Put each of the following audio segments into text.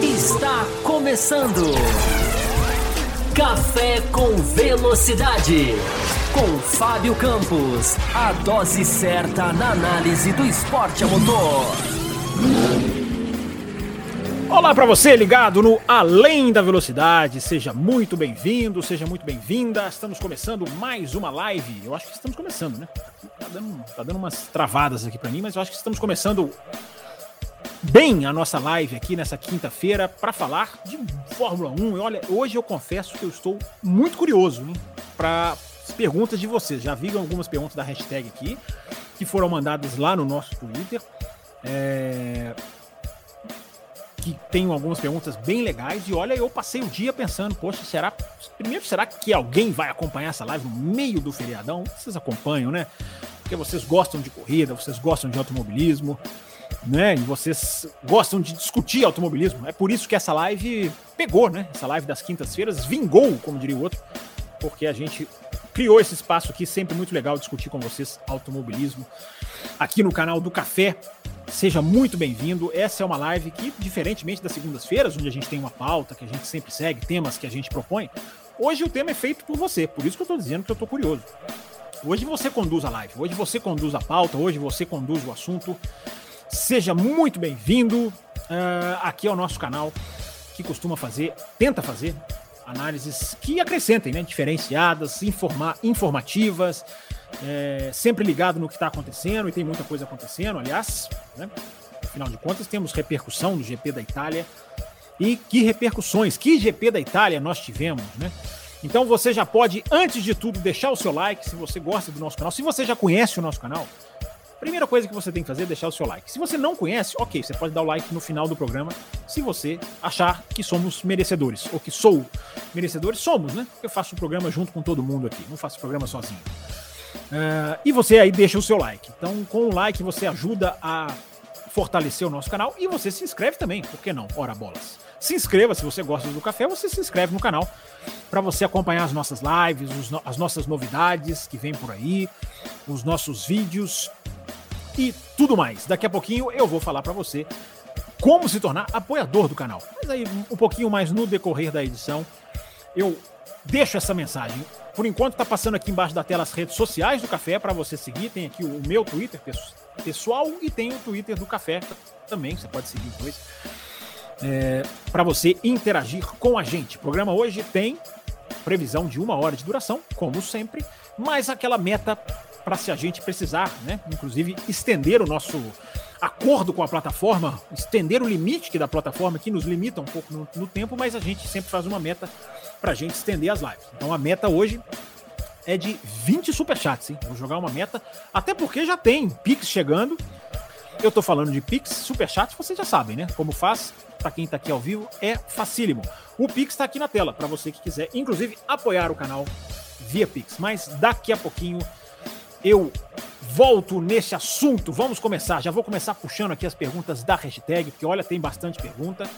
Está começando. Café com Velocidade. Com Fábio Campos. A dose certa na análise do esporte a motor. Olá para você ligado no Além da Velocidade. Seja muito bem-vindo, seja muito bem-vinda. Estamos começando mais uma live. Eu acho que estamos começando, né? Tá dando, tá dando umas travadas aqui para mim, mas eu acho que estamos começando bem a nossa live aqui nessa quinta-feira para falar de Fórmula 1. E olha, hoje eu confesso que eu estou muito curioso para as perguntas de vocês. Já vi algumas perguntas da hashtag aqui que foram mandadas lá no nosso Twitter. É... Que tem algumas perguntas bem legais. E olha, eu passei o dia pensando, poxa, será. Primeiro, será que alguém vai acompanhar essa live no meio do feriadão? Vocês acompanham, né? Porque vocês gostam de corrida, vocês gostam de automobilismo né? E vocês gostam de discutir automobilismo. É por isso que essa live pegou, né? Essa live das quintas-feiras vingou, como diria o outro, porque a gente criou esse espaço aqui, sempre muito legal discutir com vocês automobilismo aqui no canal do Café. Seja muito bem-vindo. Essa é uma live que, diferentemente das segundas-feiras, onde a gente tem uma pauta que a gente sempre segue, temas que a gente propõe, hoje o tema é feito por você. Por isso que eu estou dizendo que eu estou curioso. Hoje você conduz a live, hoje você conduz a pauta, hoje você conduz o assunto. Seja muito bem-vindo. Uh, aqui é o nosso canal que costuma fazer, tenta fazer análises que acrescentem, né, diferenciadas, informa informativas, é, sempre ligado no que está acontecendo e tem muita coisa acontecendo, aliás, né, afinal de contas temos repercussão do GP da Itália e que repercussões, que GP da Itália nós tivemos, né? Então você já pode, antes de tudo, deixar o seu like se você gosta do nosso canal, se você já conhece o nosso canal, Primeira coisa que você tem que fazer é deixar o seu like. Se você não conhece, ok, você pode dar o like no final do programa, se você achar que somos merecedores, ou que sou merecedores, somos, né? Eu faço o programa junto com todo mundo aqui, não faço o programa sozinho. Uh, e você aí deixa o seu like. Então, com o like você ajuda a fortalecer o nosso canal e você se inscreve também, por que não? Ora bolas. Se inscreva se você gosta do café, você se inscreve no canal para você acompanhar as nossas lives, os, as nossas novidades que vem por aí, os nossos vídeos e tudo mais. Daqui a pouquinho eu vou falar para você como se tornar apoiador do canal. Mas aí um pouquinho mais no decorrer da edição eu deixo essa mensagem. Por enquanto tá passando aqui embaixo da tela as redes sociais do Café para você seguir. Tem aqui o meu Twitter pessoal e tem o Twitter do Café também. Você pode seguir os dois. É, para você interagir com a gente. O programa hoje tem previsão de uma hora de duração, como sempre, mas aquela meta para se a gente precisar, né? Inclusive estender o nosso acordo com a plataforma, estender o limite que da plataforma, que nos limita um pouco no, no tempo, mas a gente sempre faz uma meta para a gente estender as lives. Então a meta hoje é de 20 superchats, hein? Vou jogar uma meta, até porque já tem Pix chegando. Eu tô falando de Pix, superchats, vocês já sabem, né? Como faz, para quem tá aqui ao vivo, é facílimo. O Pix está aqui na tela, para você que quiser, inclusive, apoiar o canal via Pix. Mas daqui a pouquinho eu volto nesse assunto. Vamos começar. Já vou começar puxando aqui as perguntas da hashtag, porque olha, tem bastante pergunta.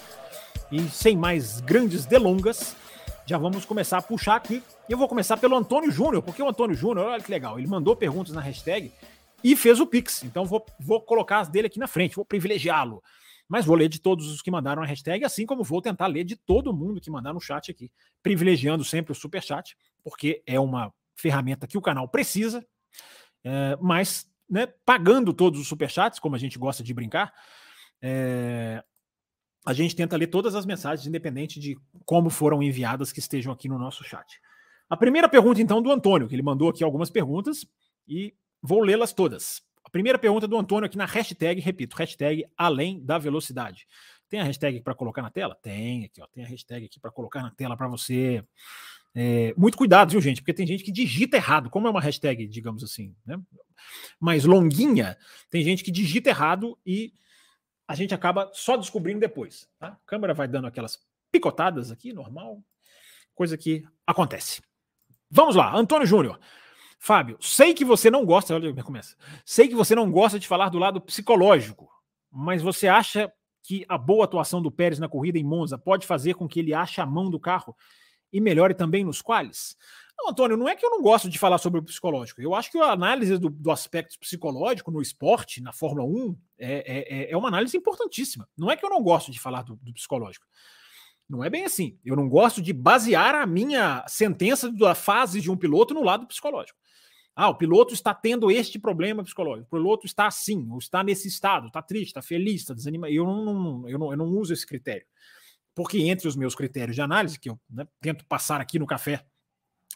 E sem mais grandes delongas, já vamos começar a puxar aqui. Eu vou começar pelo Antônio Júnior, porque o Antônio Júnior, olha que legal, ele mandou perguntas na hashtag e fez o Pix. Então vou, vou colocar as dele aqui na frente, vou privilegiá-lo. Mas vou ler de todos os que mandaram a hashtag, assim como vou tentar ler de todo mundo que mandar no chat aqui, privilegiando sempre o super chat, porque é uma ferramenta que o canal precisa, é, mas né, pagando todos os superchats, como a gente gosta de brincar, é, a gente tenta ler todas as mensagens, independente de como foram enviadas, que estejam aqui no nosso chat. A primeira pergunta, então, do Antônio, que ele mandou aqui algumas perguntas e vou lê-las todas. A primeira pergunta do Antônio aqui na hashtag, repito, hashtag além da velocidade. Tem a hashtag para colocar na tela? Tem aqui, ó. Tem a hashtag aqui para colocar na tela para você é, muito cuidado, viu, gente? Porque tem gente que digita errado, como é uma hashtag, digamos assim, né? mais longuinha, tem gente que digita errado e a gente acaba só descobrindo depois. Tá? A câmera vai dando aquelas picotadas aqui, normal, coisa que acontece. Vamos lá, Antônio Júnior. Fábio, sei que você não gosta, olha como começa. Sei que você não gosta de falar do lado psicológico, mas você acha que a boa atuação do Pérez na corrida em Monza pode fazer com que ele ache a mão do carro e melhore também nos quales? Não, Antônio, não é que eu não gosto de falar sobre o psicológico. Eu acho que a análise do, do aspecto psicológico no esporte, na Fórmula 1, é, é, é, é uma análise importantíssima. Não é que eu não gosto de falar do, do psicológico. Não é bem assim. Eu não gosto de basear a minha sentença da fase de um piloto no lado psicológico. Ah, o piloto está tendo este problema psicológico. O piloto está assim, ou está nesse estado, está triste, está feliz, está desanimado. Eu não, não, eu, não, eu não uso esse critério. Porque entre os meus critérios de análise, que eu né, tento passar aqui no café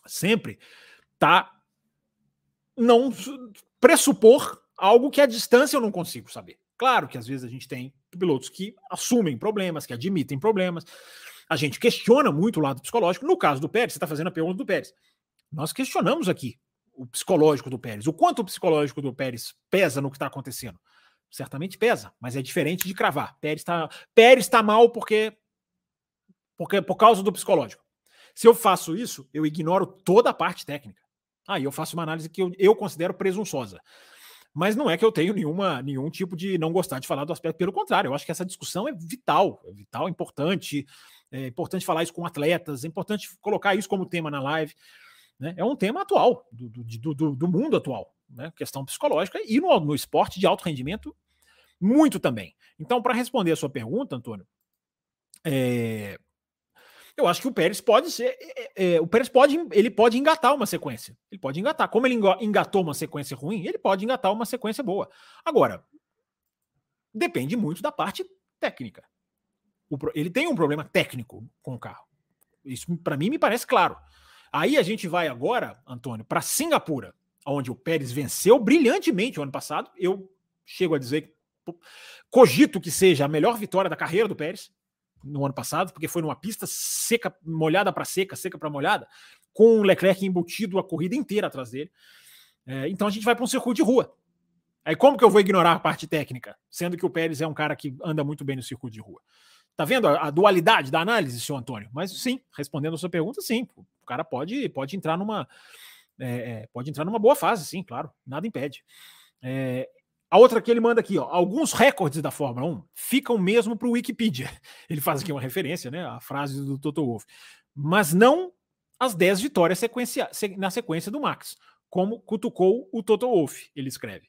sempre, tá não pressupor algo que à distância eu não consigo saber. Claro que às vezes a gente tem pilotos que assumem problemas, que admitem problemas. A gente questiona muito o lado psicológico. No caso do Pérez, você está fazendo a pergunta do Pérez. Nós questionamos aqui o psicológico do Pérez. O quanto o psicológico do Pérez pesa no que está acontecendo? Certamente pesa, mas é diferente de cravar. Pérez está Pérez tá mal porque, porque por causa do psicológico. Se eu faço isso, eu ignoro toda a parte técnica. Aí eu faço uma análise que eu, eu considero presunçosa. Mas não é que eu tenho nenhuma, nenhum tipo de não gostar de falar do aspecto, pelo contrário, eu acho que essa discussão é vital, é vital, importante, é importante falar isso com atletas, é importante colocar isso como tema na live. Né? É um tema atual, do, do, do, do mundo atual, né? questão psicológica, e no, no esporte de alto rendimento, muito também. Então, para responder a sua pergunta, Antônio, é, eu acho que o Pérez pode ser. É, é, o Pérez pode, ele pode engatar uma sequência. Ele pode engatar. Como ele engatou uma sequência ruim, ele pode engatar uma sequência boa. Agora, depende muito da parte técnica. O, ele tem um problema técnico com o carro. Isso para mim me parece claro. Aí a gente vai agora, Antônio, para Singapura, onde o Pérez venceu brilhantemente o ano passado. Eu chego a dizer, cogito que seja a melhor vitória da carreira do Pérez no ano passado, porque foi numa pista seca, molhada para seca, seca para molhada, com o Leclerc embutido a corrida inteira atrás dele. É, então a gente vai para um circuito de rua. Aí como que eu vou ignorar a parte técnica, sendo que o Pérez é um cara que anda muito bem no circuito de rua? Tá vendo a, a dualidade da análise, senhor Antônio? Mas sim, respondendo a sua pergunta, sim, o cara pode, pode entrar numa é, é, pode entrar numa boa fase, sim, claro, nada impede. É, a outra que ele manda aqui, ó, alguns recordes da Fórmula 1 ficam mesmo para o Wikipedia. Ele faz aqui uma referência, né, a frase do Toto Wolff, mas não as 10 vitórias sequencia, na sequência do Max, como cutucou o Toto Wolff, ele escreve.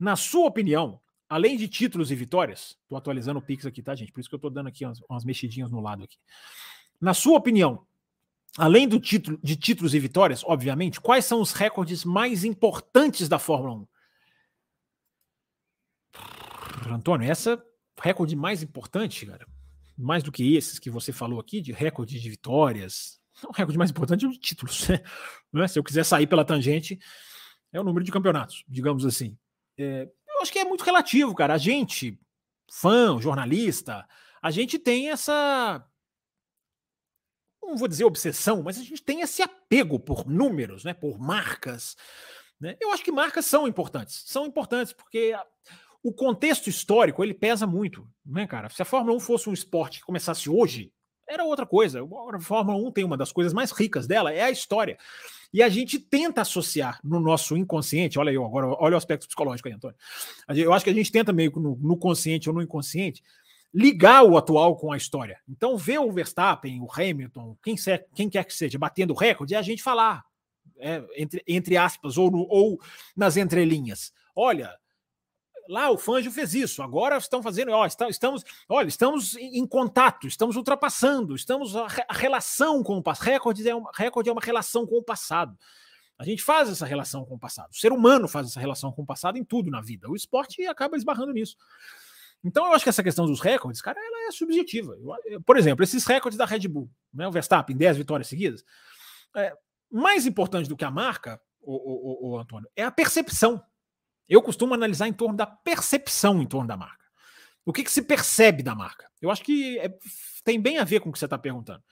Na sua opinião, além de títulos e vitórias, estou atualizando o Pix aqui, tá, gente? Por isso que eu estou dando aqui umas, umas mexidinhas no lado aqui. Na sua opinião, além do título de títulos e vitórias, obviamente, quais são os recordes mais importantes da Fórmula 1? Antônio, essa recorde mais importante, cara, mais do que esses que você falou aqui, de recorde de vitórias, o recorde mais importante é o de títulos. Né? Se eu quiser sair pela tangente, é o número de campeonatos, digamos assim. É, eu acho que é muito relativo, cara. A gente, fã, jornalista, a gente tem essa. Não vou dizer obsessão, mas a gente tem esse apego por números, né? por marcas. Né? Eu acho que marcas são importantes. São importantes porque o contexto histórico ele pesa muito, né, cara? Se a Fórmula 1 fosse um esporte que começasse hoje, era outra coisa. A Fórmula 1 tem uma das coisas mais ricas dela, é a história. E a gente tenta associar no nosso inconsciente, olha aí, agora olha o aspecto psicológico aí, Antônio. Eu acho que a gente tenta meio que no, no consciente ou no inconsciente ligar o atual com a história. Então, ver o Verstappen, o Hamilton, quem, quem quer que seja, batendo recorde, é a gente falar, é, entre, entre aspas, ou, no, ou nas entrelinhas. Olha, lá o Fanjo fez isso, agora estão fazendo, ó, estamos, olha, estamos em contato, estamos ultrapassando, estamos a, relação com o passado. Recorde é, uma, é uma relação com o passado. A gente faz essa relação com o passado. O ser humano faz essa relação com o passado em tudo na vida. O esporte acaba esbarrando nisso. Então eu acho que essa questão dos recordes, cara, ela é subjetiva. por exemplo, esses recordes da Red Bull, né, o Verstappen, 10 vitórias seguidas, é, mais importante do que a marca, o, o, o, o Antônio, é a percepção eu costumo analisar em torno da percepção em torno da marca. O que, que se percebe da marca? Eu acho que é, tem bem a ver com o que você está perguntando.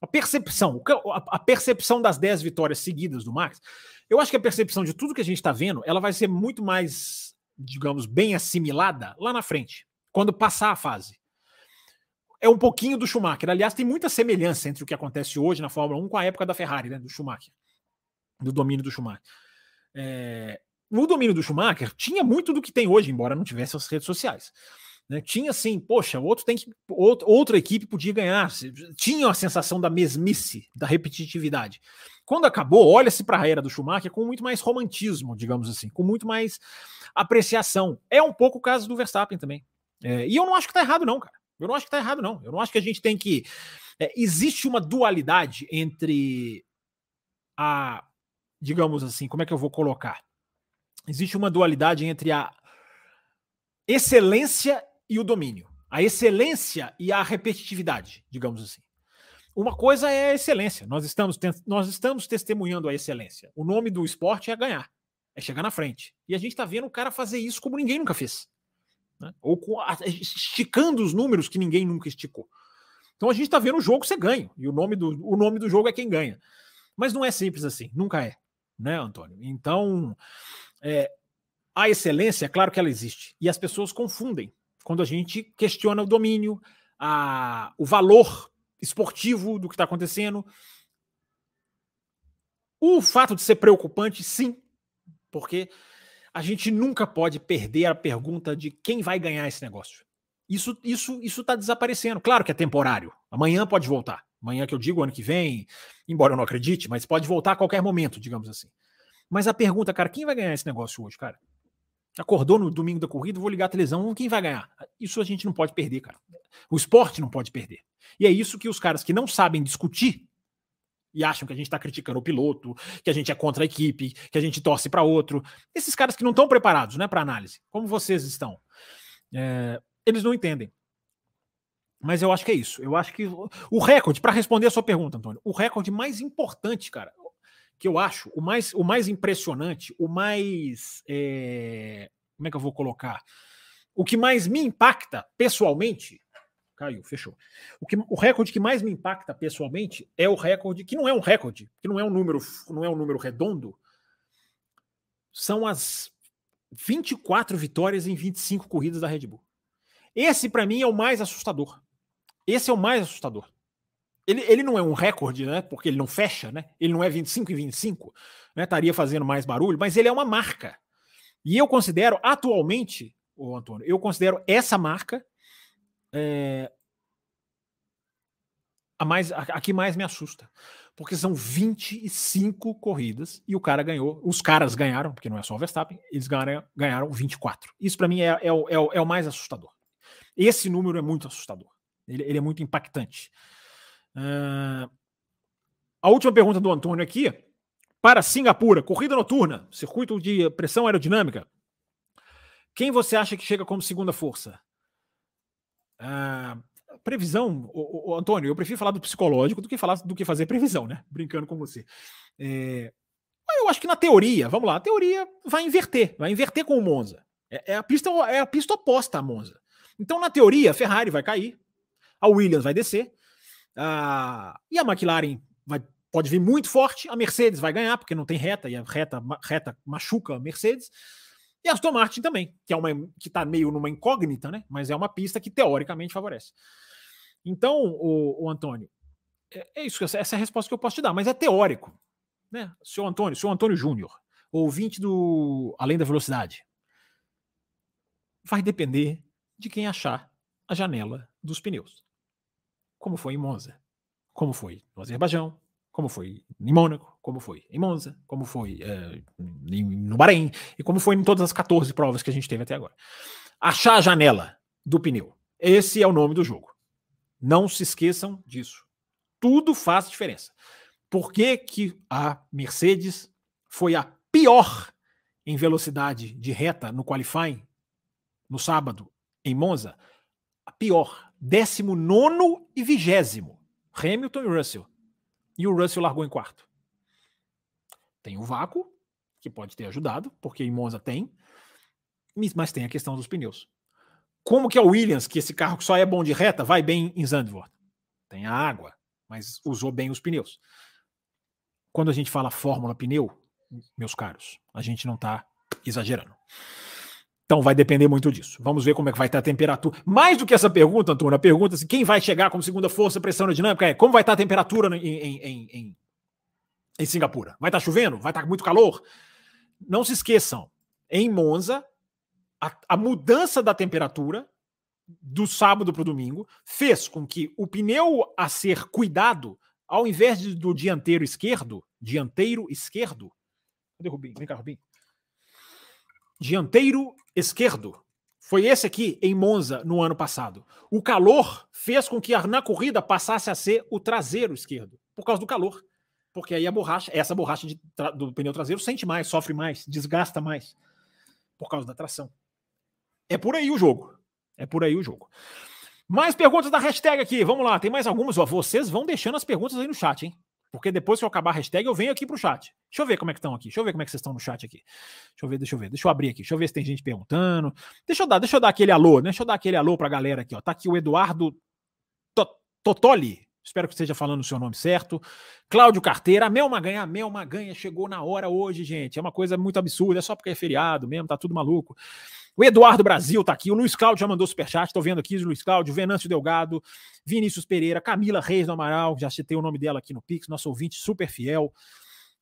A percepção, a percepção das 10 vitórias seguidas do Max, eu acho que a percepção de tudo que a gente está vendo, ela vai ser muito mais, digamos, bem assimilada lá na frente, quando passar a fase. É um pouquinho do Schumacher. Aliás, tem muita semelhança entre o que acontece hoje na Fórmula 1 com a época da Ferrari, né, do Schumacher, do domínio do Schumacher. É, no domínio do Schumacher, tinha muito do que tem hoje, embora não tivesse as redes sociais. Né? Tinha assim, poxa, outro tem que. Outro, outra equipe podia ganhar. Tinha a sensação da mesmice, da repetitividade. Quando acabou, olha-se para a era do Schumacher com muito mais romantismo, digamos assim, com muito mais apreciação. É um pouco o caso do Verstappen também. É, e eu não acho que tá errado, não, cara. Eu não acho que tá errado, não. Eu não acho que a gente tem que. É, existe uma dualidade entre a. Digamos assim, como é que eu vou colocar? Existe uma dualidade entre a excelência e o domínio. A excelência e a repetitividade, digamos assim. Uma coisa é a excelência. Nós estamos, nós estamos testemunhando a excelência. O nome do esporte é ganhar, é chegar na frente. E a gente está vendo o cara fazer isso como ninguém nunca fez. Né? Ou esticando os números que ninguém nunca esticou. Então a gente está vendo o jogo ser ganho. E o nome, do, o nome do jogo é quem ganha. Mas não é simples assim. Nunca é. Né, Antônio? Então, é, a excelência, claro que ela existe. E as pessoas confundem quando a gente questiona o domínio, a, o valor esportivo do que está acontecendo. O fato de ser preocupante, sim, porque a gente nunca pode perder a pergunta de quem vai ganhar esse negócio. Isso isso isso está desaparecendo. Claro que é temporário. Amanhã pode voltar. Amanhã que eu digo ano que vem, embora eu não acredite, mas pode voltar a qualquer momento, digamos assim. Mas a pergunta, cara, quem vai ganhar esse negócio hoje, cara? Acordou no domingo da corrida, vou ligar a televisão, quem vai ganhar? Isso a gente não pode perder, cara. O esporte não pode perder. E é isso que os caras que não sabem discutir e acham que a gente está criticando o piloto, que a gente é contra a equipe, que a gente torce para outro, esses caras que não estão preparados, né, para análise, como vocês estão, é, eles não entendem. Mas eu acho que é isso. Eu acho que o recorde, para responder a sua pergunta, Antônio, o recorde mais importante, cara, que eu acho, o mais, o mais impressionante, o mais. É, como é que eu vou colocar? O que mais me impacta pessoalmente Caiu, fechou. O, que, o recorde que mais me impacta pessoalmente é o recorde, que não é um recorde, que não é um número, não é um número redondo. São as 24 vitórias em 25 corridas da Red Bull. Esse, para mim, é o mais assustador. Esse é o mais assustador. Ele, ele não é um recorde, né? Porque ele não fecha, né? Ele não é 25 em 25, né? Estaria fazendo mais barulho, mas ele é uma marca. E eu considero, atualmente, o Antônio, eu considero essa marca é, a, mais, a, a que mais me assusta. Porque são 25 corridas e o cara ganhou. Os caras ganharam, porque não é só o Verstappen, eles ganharam, ganharam 24. Isso para mim é, é, é, é, o mais assustador. Esse número é muito assustador. Ele, ele é muito impactante. Uh, a última pergunta do Antônio aqui. Para Singapura, corrida noturna, circuito de pressão aerodinâmica. Quem você acha que chega como segunda força? Ah, previsão, o, o, Antônio, eu prefiro falar do psicológico do que falar do que fazer previsão, né? Brincando com você. É, eu acho que na teoria, vamos lá, a teoria vai inverter, vai inverter com o Monza. É, é, a pista é a pista oposta à Monza. Então, na teoria, a Ferrari vai cair, a Williams vai descer, a, e a McLaren vai, pode vir muito forte, a Mercedes vai ganhar, porque não tem reta, e a reta, reta machuca a Mercedes. E Aston Martin também, que é uma que está meio numa incógnita, né? Mas é uma pista que teoricamente favorece. Então, o, o Antônio, é, é, isso, essa é a resposta que eu posso te dar, mas é teórico, né? Seu Antônio, seu Antônio Júnior, ouvinte do Além da Velocidade, vai depender de quem achar a janela dos pneus. Como foi em Monza, como foi no Azerbaijão, como foi em Mônaco, como foi em Monza, como foi é, no Bahrein e como foi em todas as 14 provas que a gente teve até agora. Achar a janela do pneu. Esse é o nome do jogo. Não se esqueçam disso. Tudo faz diferença. Por que, que a Mercedes foi a pior em velocidade de reta no qualifying no sábado em Monza? A pior. 19 e 20. Hamilton e Russell e o Russell largou em quarto. Tem o vácuo, que pode ter ajudado, porque em Monza tem, mas tem a questão dos pneus. Como que é o Williams, que esse carro que só é bom de reta, vai bem em Zandvoort? Tem a água, mas usou bem os pneus. Quando a gente fala fórmula pneu, meus caros, a gente não está exagerando. Então vai depender muito disso. Vamos ver como é que vai estar a temperatura. Mais do que essa pergunta, Antônio, a pergunta se quem vai chegar como segunda força pressão aerodinâmica é como vai estar a temperatura em, em, em, em Singapura. Vai estar chovendo? Vai estar muito calor? Não se esqueçam, em Monza, a, a mudança da temperatura do sábado para o domingo fez com que o pneu a ser cuidado, ao invés do dianteiro esquerdo, dianteiro esquerdo. Cadê o Rubinho? Vem cá, Rubinho. Dianteiro esquerdo. Foi esse aqui em Monza no ano passado. O calor fez com que na corrida passasse a ser o traseiro esquerdo, por causa do calor. Porque aí a borracha, essa borracha do pneu traseiro sente mais, sofre mais, desgasta mais por causa da tração. É por aí o jogo. É por aí o jogo. Mais perguntas da hashtag aqui. Vamos lá, tem mais algumas. Ó, vocês vão deixando as perguntas aí no chat, hein? Porque depois que eu acabar a hashtag, eu venho aqui pro chat. Deixa eu ver como é que estão aqui. Deixa eu ver como é que vocês estão no chat aqui. Deixa eu ver, deixa eu ver. Deixa eu abrir aqui. Deixa eu ver se tem gente perguntando. Deixa eu dar, deixa eu dar aquele alô, né? Deixa eu dar aquele alô pra galera aqui, ó. Tá aqui o Eduardo Totoli. Espero que esteja falando o seu nome certo. Cláudio Carteira, a Mel Maganha, a chegou na hora hoje, gente. É uma coisa muito absurda, é só porque é feriado mesmo, tá tudo maluco. O Eduardo Brasil tá aqui, o Luiz Cláudio já mandou superchat, tô vendo aqui o Luiz Cláudio, Venâncio Delgado, Vinícius Pereira, Camila Reis do Amaral, já citei o nome dela aqui no Pix, nosso ouvinte super fiel.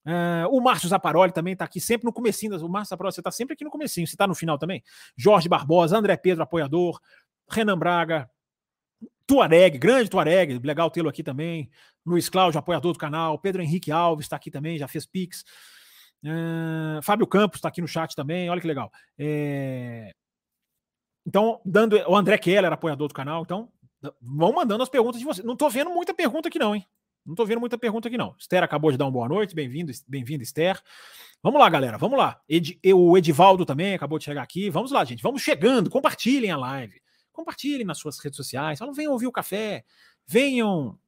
Uh, o Márcio Zaparoli também tá aqui sempre no comecinho. O Márcio Zaparoli, você tá sempre aqui no comecinho, você tá no final também. Jorge Barbosa, André Pedro, apoiador, Renan Braga, Tuareg, grande Tuareg, legal tê-lo aqui também. Luiz Cláudio, apoiador do canal. Pedro Henrique Alves está aqui também, já fez Pix. Uh, Fábio Campos está aqui no chat também, olha que legal. É... Então, dando o André Keller, apoiador do canal, então vão mandando as perguntas de vocês. Não estou vendo muita pergunta aqui, não, hein? Não estou vendo muita pergunta aqui, não. Esther acabou de dar uma boa noite, bem-vindo, bem-vindo, Esther. Vamos lá, galera, vamos lá. Ed, o Edivaldo também acabou de chegar aqui. Vamos lá, gente, vamos chegando, compartilhem a live, compartilhem nas suas redes sociais. Falam, venham ouvir o café, venham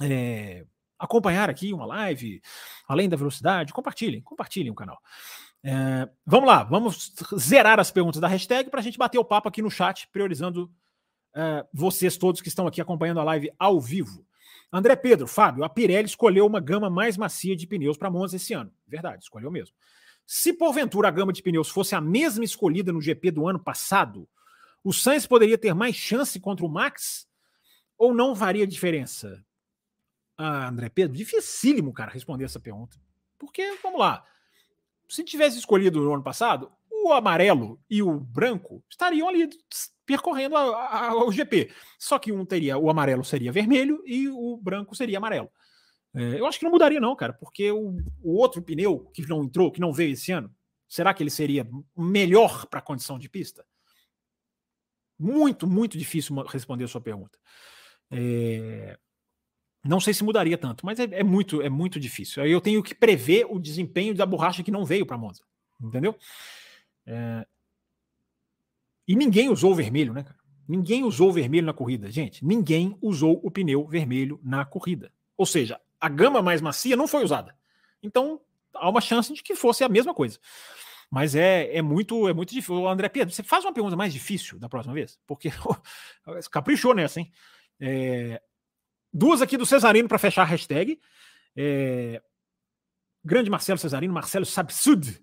é, acompanhar aqui uma live, além da velocidade, compartilhem, compartilhem o canal. É, vamos lá, vamos zerar as perguntas da hashtag para a gente bater o papo aqui no chat, priorizando é, vocês todos que estão aqui acompanhando a live ao vivo. André Pedro, Fábio, a Pirelli escolheu uma gama mais macia de pneus para Monza esse ano. Verdade, escolheu mesmo. Se porventura a gama de pneus fosse a mesma escolhida no GP do ano passado, o Sainz poderia ter mais chance contra o Max? Ou não faria diferença? Ah, André Pedro, dificílimo, cara, responder essa pergunta. Porque, vamos lá, se tivesse escolhido no ano passado, o amarelo e o branco estariam ali percorrendo a, a, o GP. Só que um teria, o amarelo seria vermelho e o branco seria amarelo. É, eu acho que não mudaria, não, cara, porque o, o, outro pneu que não entrou, que não veio esse ano, será que ele seria melhor para a condição de pista? Muito, muito difícil responder a sua pergunta. É, não sei se mudaria tanto, mas é, é, muito é muito difícil. Aí eu tenho que prever o desempenho da borracha que não veio para Monza, entendeu? É... E ninguém usou o vermelho, né, cara? Ninguém usou o vermelho na corrida, gente. Ninguém usou o pneu vermelho na corrida. Ou seja, a gama mais macia não foi usada. Então há uma chance de que fosse a mesma coisa. Mas é, é muito é muito difícil. André Pedro, você faz uma pergunta mais difícil da próxima vez, porque caprichou nessa, hein? É, Duas aqui do Cesarino para fechar a hashtag. É... Grande Marcelo Cesarino, Marcelo Sabsud.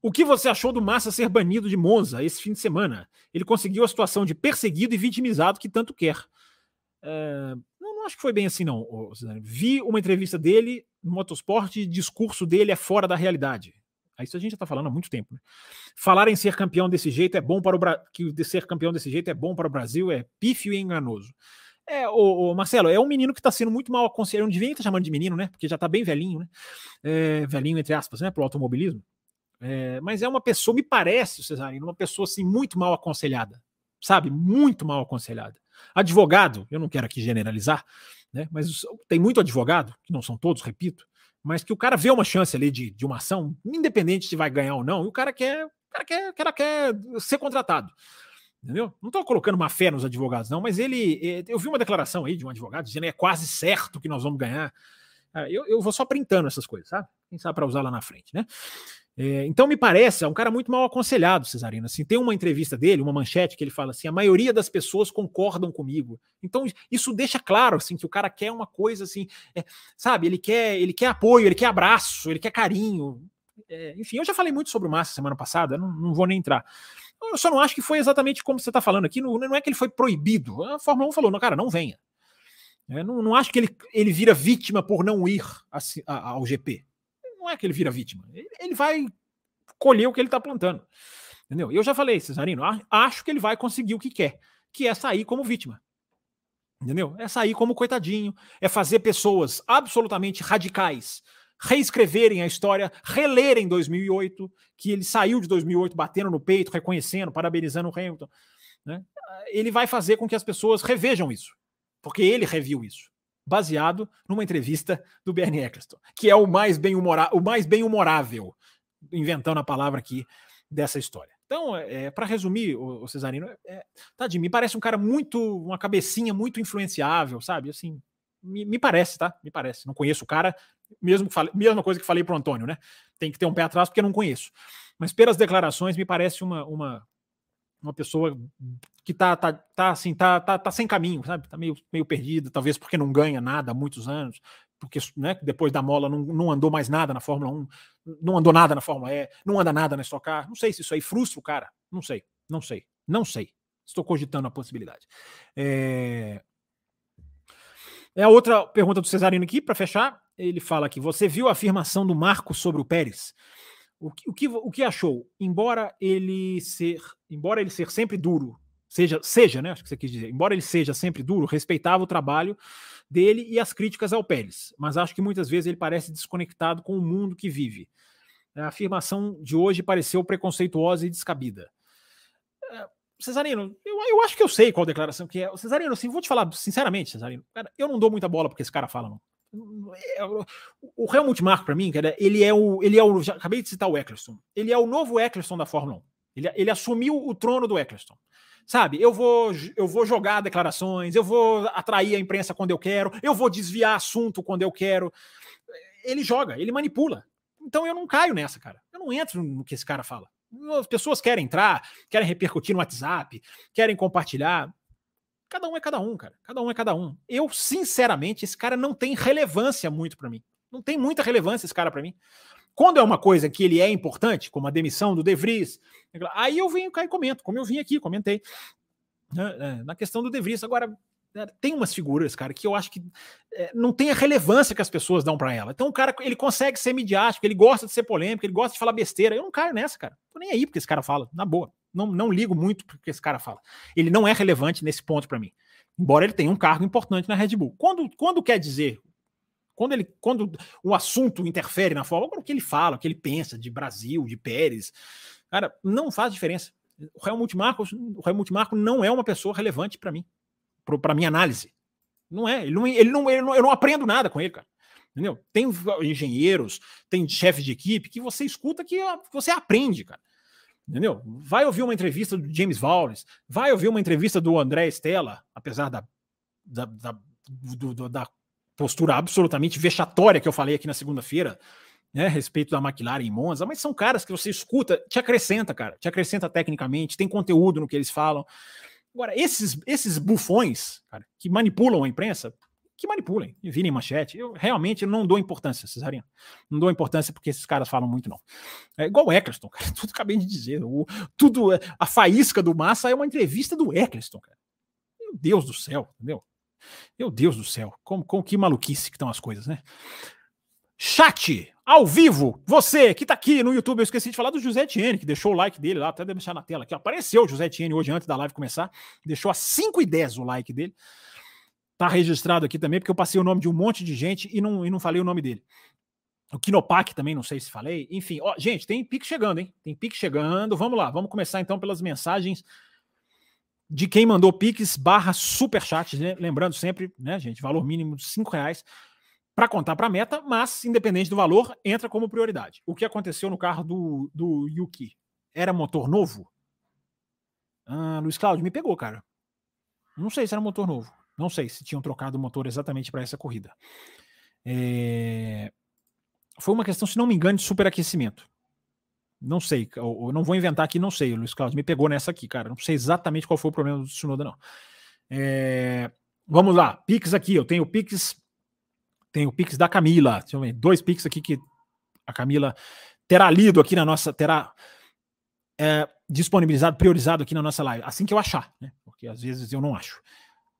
O que você achou do Massa ser banido de Monza esse fim de semana? Ele conseguiu a situação de perseguido e vitimizado que tanto quer. É... Não, não, acho que foi bem assim, não. Vi uma entrevista dele no Motorsport e discurso dele é fora da realidade. Isso a gente já está falando há muito tempo. Né? Falar em ser campeão desse jeito é bom para o. Que ser campeão desse jeito é bom para o Brasil é pífio e enganoso. É, o, Marcelo, é um menino que está sendo muito mal aconselhado. Não devia estar chamando de menino, né? Porque já está bem velhinho, né? É, velhinho, entre aspas, né? Para o automobilismo. É, mas é uma pessoa, me parece, Cesarino, uma pessoa assim muito mal aconselhada. Sabe? Muito mal aconselhada. Advogado, eu não quero aqui generalizar, né? Mas tem muito advogado, que não são todos, repito, mas que o cara vê uma chance ali de, de uma ação, independente se vai ganhar ou não, e o cara quer, o cara quer, o cara quer ser contratado. Entendeu? Não estou colocando uma fé nos advogados, não, mas ele. Eh, eu vi uma declaração aí de um advogado dizendo que é quase certo que nós vamos ganhar. Eu, eu vou só printando essas coisas, sabe? Quem sabe para usar lá na frente, né? É, então me parece, é um cara muito mal aconselhado, Cesarino. Assim, tem uma entrevista dele, uma manchete que ele fala assim: a maioria das pessoas concordam comigo. Então isso deixa claro assim que o cara quer uma coisa assim, é, sabe? Ele quer, ele quer apoio, ele quer abraço, ele quer carinho. É, enfim, eu já falei muito sobre o Massa semana passada, não, não vou nem entrar. Eu só não acho que foi exatamente como você está falando aqui. Não, não, é que ele foi proibido. A Fórmula 1 falou: não, cara, não venha. É, não, não, acho que ele, ele vira vítima por não ir a, a, ao GP. Não é que ele vira vítima. Ele, ele vai colher o que ele está plantando. Entendeu? Eu já falei, Cesarino, acho que ele vai conseguir o que quer, que é sair como vítima. Entendeu? É sair como coitadinho, é fazer pessoas absolutamente radicais reescreverem a história, relerem 2008, que ele saiu de 2008 batendo no peito, reconhecendo, parabenizando o Hamilton. Né? Ele vai fazer com que as pessoas revejam isso, porque ele reviu isso, baseado numa entrevista do Bernie Eccleston, que é o mais bem o mais bem humorável, inventando a palavra aqui dessa história. Então, é, para resumir, o, o Cesarino, é, de mim parece um cara muito, uma cabecinha muito influenciável, sabe? Assim, me, me, parece, tá? Me parece. Não conheço o cara, mesmo que falei, mesma coisa que falei pro Antônio, né? Tem que ter um pé atrás porque eu não conheço. Mas pelas declarações, me parece uma, uma, uma pessoa que tá, tá, tá assim, tá, tá, tá sem caminho, sabe? Tá meio, meio perdida, talvez porque não ganha nada há muitos anos, porque né, depois da mola não, não andou mais nada na Fórmula 1, não andou nada na Fórmula E, não anda nada na Stock Car. Não sei se isso aí frustra o cara. Não sei, não sei, não sei. Estou cogitando a possibilidade. É, é a outra pergunta do Cesarino aqui, para fechar. Ele fala aqui: você viu a afirmação do Marco sobre o Pérez? O que, o que, o que achou? Embora ele ser, embora ele ser sempre duro, seja, seja, né? Acho que você quis dizer, embora ele seja sempre duro, respeitava o trabalho dele e as críticas ao Pérez, mas acho que muitas vezes ele parece desconectado com o mundo que vive. A afirmação de hoje pareceu preconceituosa e descabida. Cesarino, eu, eu acho que eu sei qual declaração que é. Cesarino, assim, vou te falar sinceramente, Cesarino, cara, eu não dou muita bola porque esse cara fala, não. É, o Helmut Marko, para mim, cara, ele é o. Ele é o. Já acabei de citar o Eccleston. Ele é o novo Eccleston da Fórmula 1. Ele, ele assumiu o trono do Eccleston. Sabe, eu vou, eu vou jogar declarações, eu vou atrair a imprensa quando eu quero, eu vou desviar assunto quando eu quero. Ele joga, ele manipula. Então eu não caio nessa, cara. Eu não entro no que esse cara fala. As pessoas querem entrar, querem repercutir no WhatsApp, querem compartilhar. Cada um é cada um, cara. Cada um é cada um. Eu, sinceramente, esse cara não tem relevância muito para mim. Não tem muita relevância esse cara para mim. Quando é uma coisa que ele é importante, como a demissão do De Vries, aí eu venho cá e comento, como eu vim aqui, comentei. Né, é, na questão do De Vries. Agora, né, tem umas figuras, cara, que eu acho que é, não tem a relevância que as pessoas dão para ela. Então o cara, ele consegue ser midiático, ele gosta de ser polêmico, ele gosta de falar besteira. Eu não caio nessa, cara. Tô nem aí porque esse cara fala, na boa. Não, não ligo muito porque esse cara fala. Ele não é relevante nesse ponto para mim. Embora ele tenha um cargo importante na Red Bull. Quando, quando quer dizer, quando ele quando o assunto interfere na forma, o que ele fala, o que ele pensa de Brasil, de Pérez, cara, não faz diferença. O Helmut Marko, o Helmut Marko não é uma pessoa relevante para mim para minha análise. Não é, ele não, ele não, ele não, eu não aprendo nada com ele, cara. Entendeu? Tem engenheiros, tem chefe de equipe que você escuta que você aprende, cara. Entendeu? Vai ouvir uma entrevista do James Wallace, vai ouvir uma entrevista do André Stella, apesar da, da, da, do, da postura absolutamente vexatória que eu falei aqui na segunda-feira, né, a respeito da McLaren em Monza, mas são caras que você escuta, te acrescenta, cara, te acrescenta tecnicamente, tem conteúdo no que eles falam. Agora, esses, esses bufões, cara, que manipulam a imprensa, que manipulem virem manchete. Eu realmente não dou importância, Cesarino. Não dou importância porque esses caras falam muito, não. É igual o Eccleston, cara. Tudo acabei de dizer. O, tudo, a faísca do Massa é uma entrevista do Eccleston, cara. Meu Deus do céu, entendeu? Meu Deus do céu. Como, como que maluquice que estão as coisas, né? Chat ao vivo, você que está aqui no YouTube, eu esqueci de falar do José Etienne, que deixou o like dele lá, até deixar na tela aqui. Apareceu o José Etienne hoje antes da live começar, deixou a 5 e 10 o like dele. Tá registrado aqui também, porque eu passei o nome de um monte de gente e não, e não falei o nome dele. O Kinopak também, não sei se falei. Enfim, ó, gente, tem pique chegando, hein? Tem pique chegando. Vamos lá, vamos começar então pelas mensagens de quem mandou piques barra superchat, né? lembrando sempre, né, gente, valor mínimo de 5 reais para contar para a meta, mas, independente do valor, entra como prioridade. O que aconteceu no carro do, do Yuki? Era motor novo? Ah, Luiz Cláudio, me pegou, cara. Não sei se era motor novo. Não sei se tinham trocado o motor exatamente para essa corrida. É... Foi uma questão, se não me engano, de superaquecimento. Não sei, eu não vou inventar aqui, não sei. O Luiz Cláudio me pegou nessa aqui, cara. Não sei exatamente qual foi o problema do Tsunoda, não. É... Vamos lá, Pix aqui. Eu tenho Pix tem o Pix da Camila. Deixa eu ver, dois Pix aqui que a Camila terá lido aqui na nossa, terá é, disponibilizado, priorizado aqui na nossa live, assim que eu achar, né? Porque às vezes eu não acho.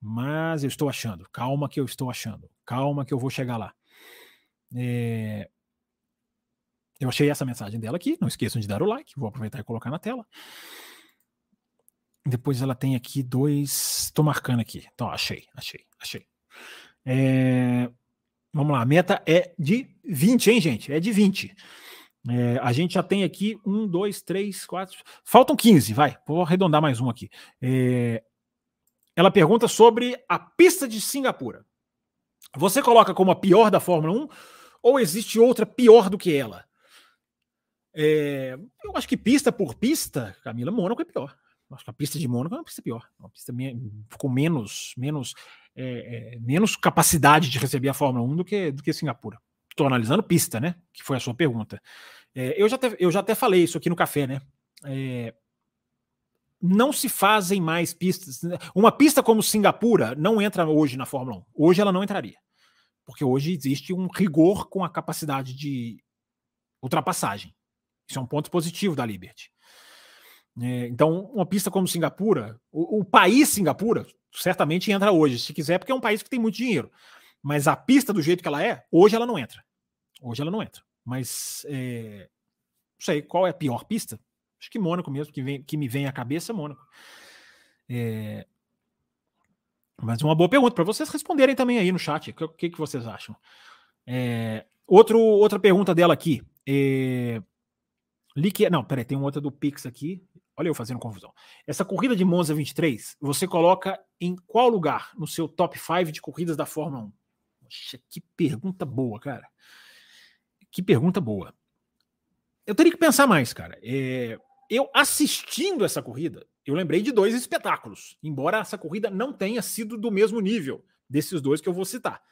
Mas eu estou achando. Calma que eu estou achando. Calma que eu vou chegar lá. É... Eu achei essa mensagem dela aqui. Não esqueçam de dar o like. Vou aproveitar e colocar na tela. Depois ela tem aqui dois. Estou marcando aqui. Então, achei, achei, achei. É... Vamos lá, a meta é de 20, hein, gente? É de 20. É, a gente já tem aqui um, dois, três, quatro. Faltam 15, vai. Vou arredondar mais um aqui. É, ela pergunta sobre a pista de Singapura. Você coloca como a pior da Fórmula 1 ou existe outra pior do que ela? É, eu acho que pista por pista, Camila, Mônaco é pior. Acho que a pista de Mônaco é uma pista pior. Uma pista com menos, menos é, é, menos capacidade de receber a Fórmula 1 do que, do que Singapura. Estou analisando pista, né? Que foi a sua pergunta. É, eu, já até, eu já até falei isso aqui no café, né? É, não se fazem mais pistas. Uma pista como Singapura não entra hoje na Fórmula 1. Hoje ela não entraria. Porque hoje existe um rigor com a capacidade de ultrapassagem. Isso é um ponto positivo da Liberty. É, então, uma pista como Singapura, o, o, país Singapura, certamente entra hoje, se quiser, porque é um país que tem muito dinheiro. Mas a pista, do jeito que ela é, hoje ela não entra. Hoje ela não entra. Mas é, não sei qual é a pior pista. Acho que Mônaco mesmo, que, vem, que me vem à cabeça, Mônaco. É, mas uma boa pergunta para vocês responderem também aí no chat. O que, que, vocês acham? É, outro, outra pergunta dela aqui. É, Lique... Não, peraí, tem outra do Pix aqui. Olha eu fazendo confusão. Essa corrida de Monza 23, você coloca em qual lugar no seu top 5 de corridas da Fórmula 1? Poxa, que pergunta boa, cara. Que pergunta boa. Eu teria que pensar mais, cara. É, eu assistindo essa corrida, eu lembrei de dois espetáculos, embora essa corrida não tenha sido do mesmo nível desses dois que eu vou citar.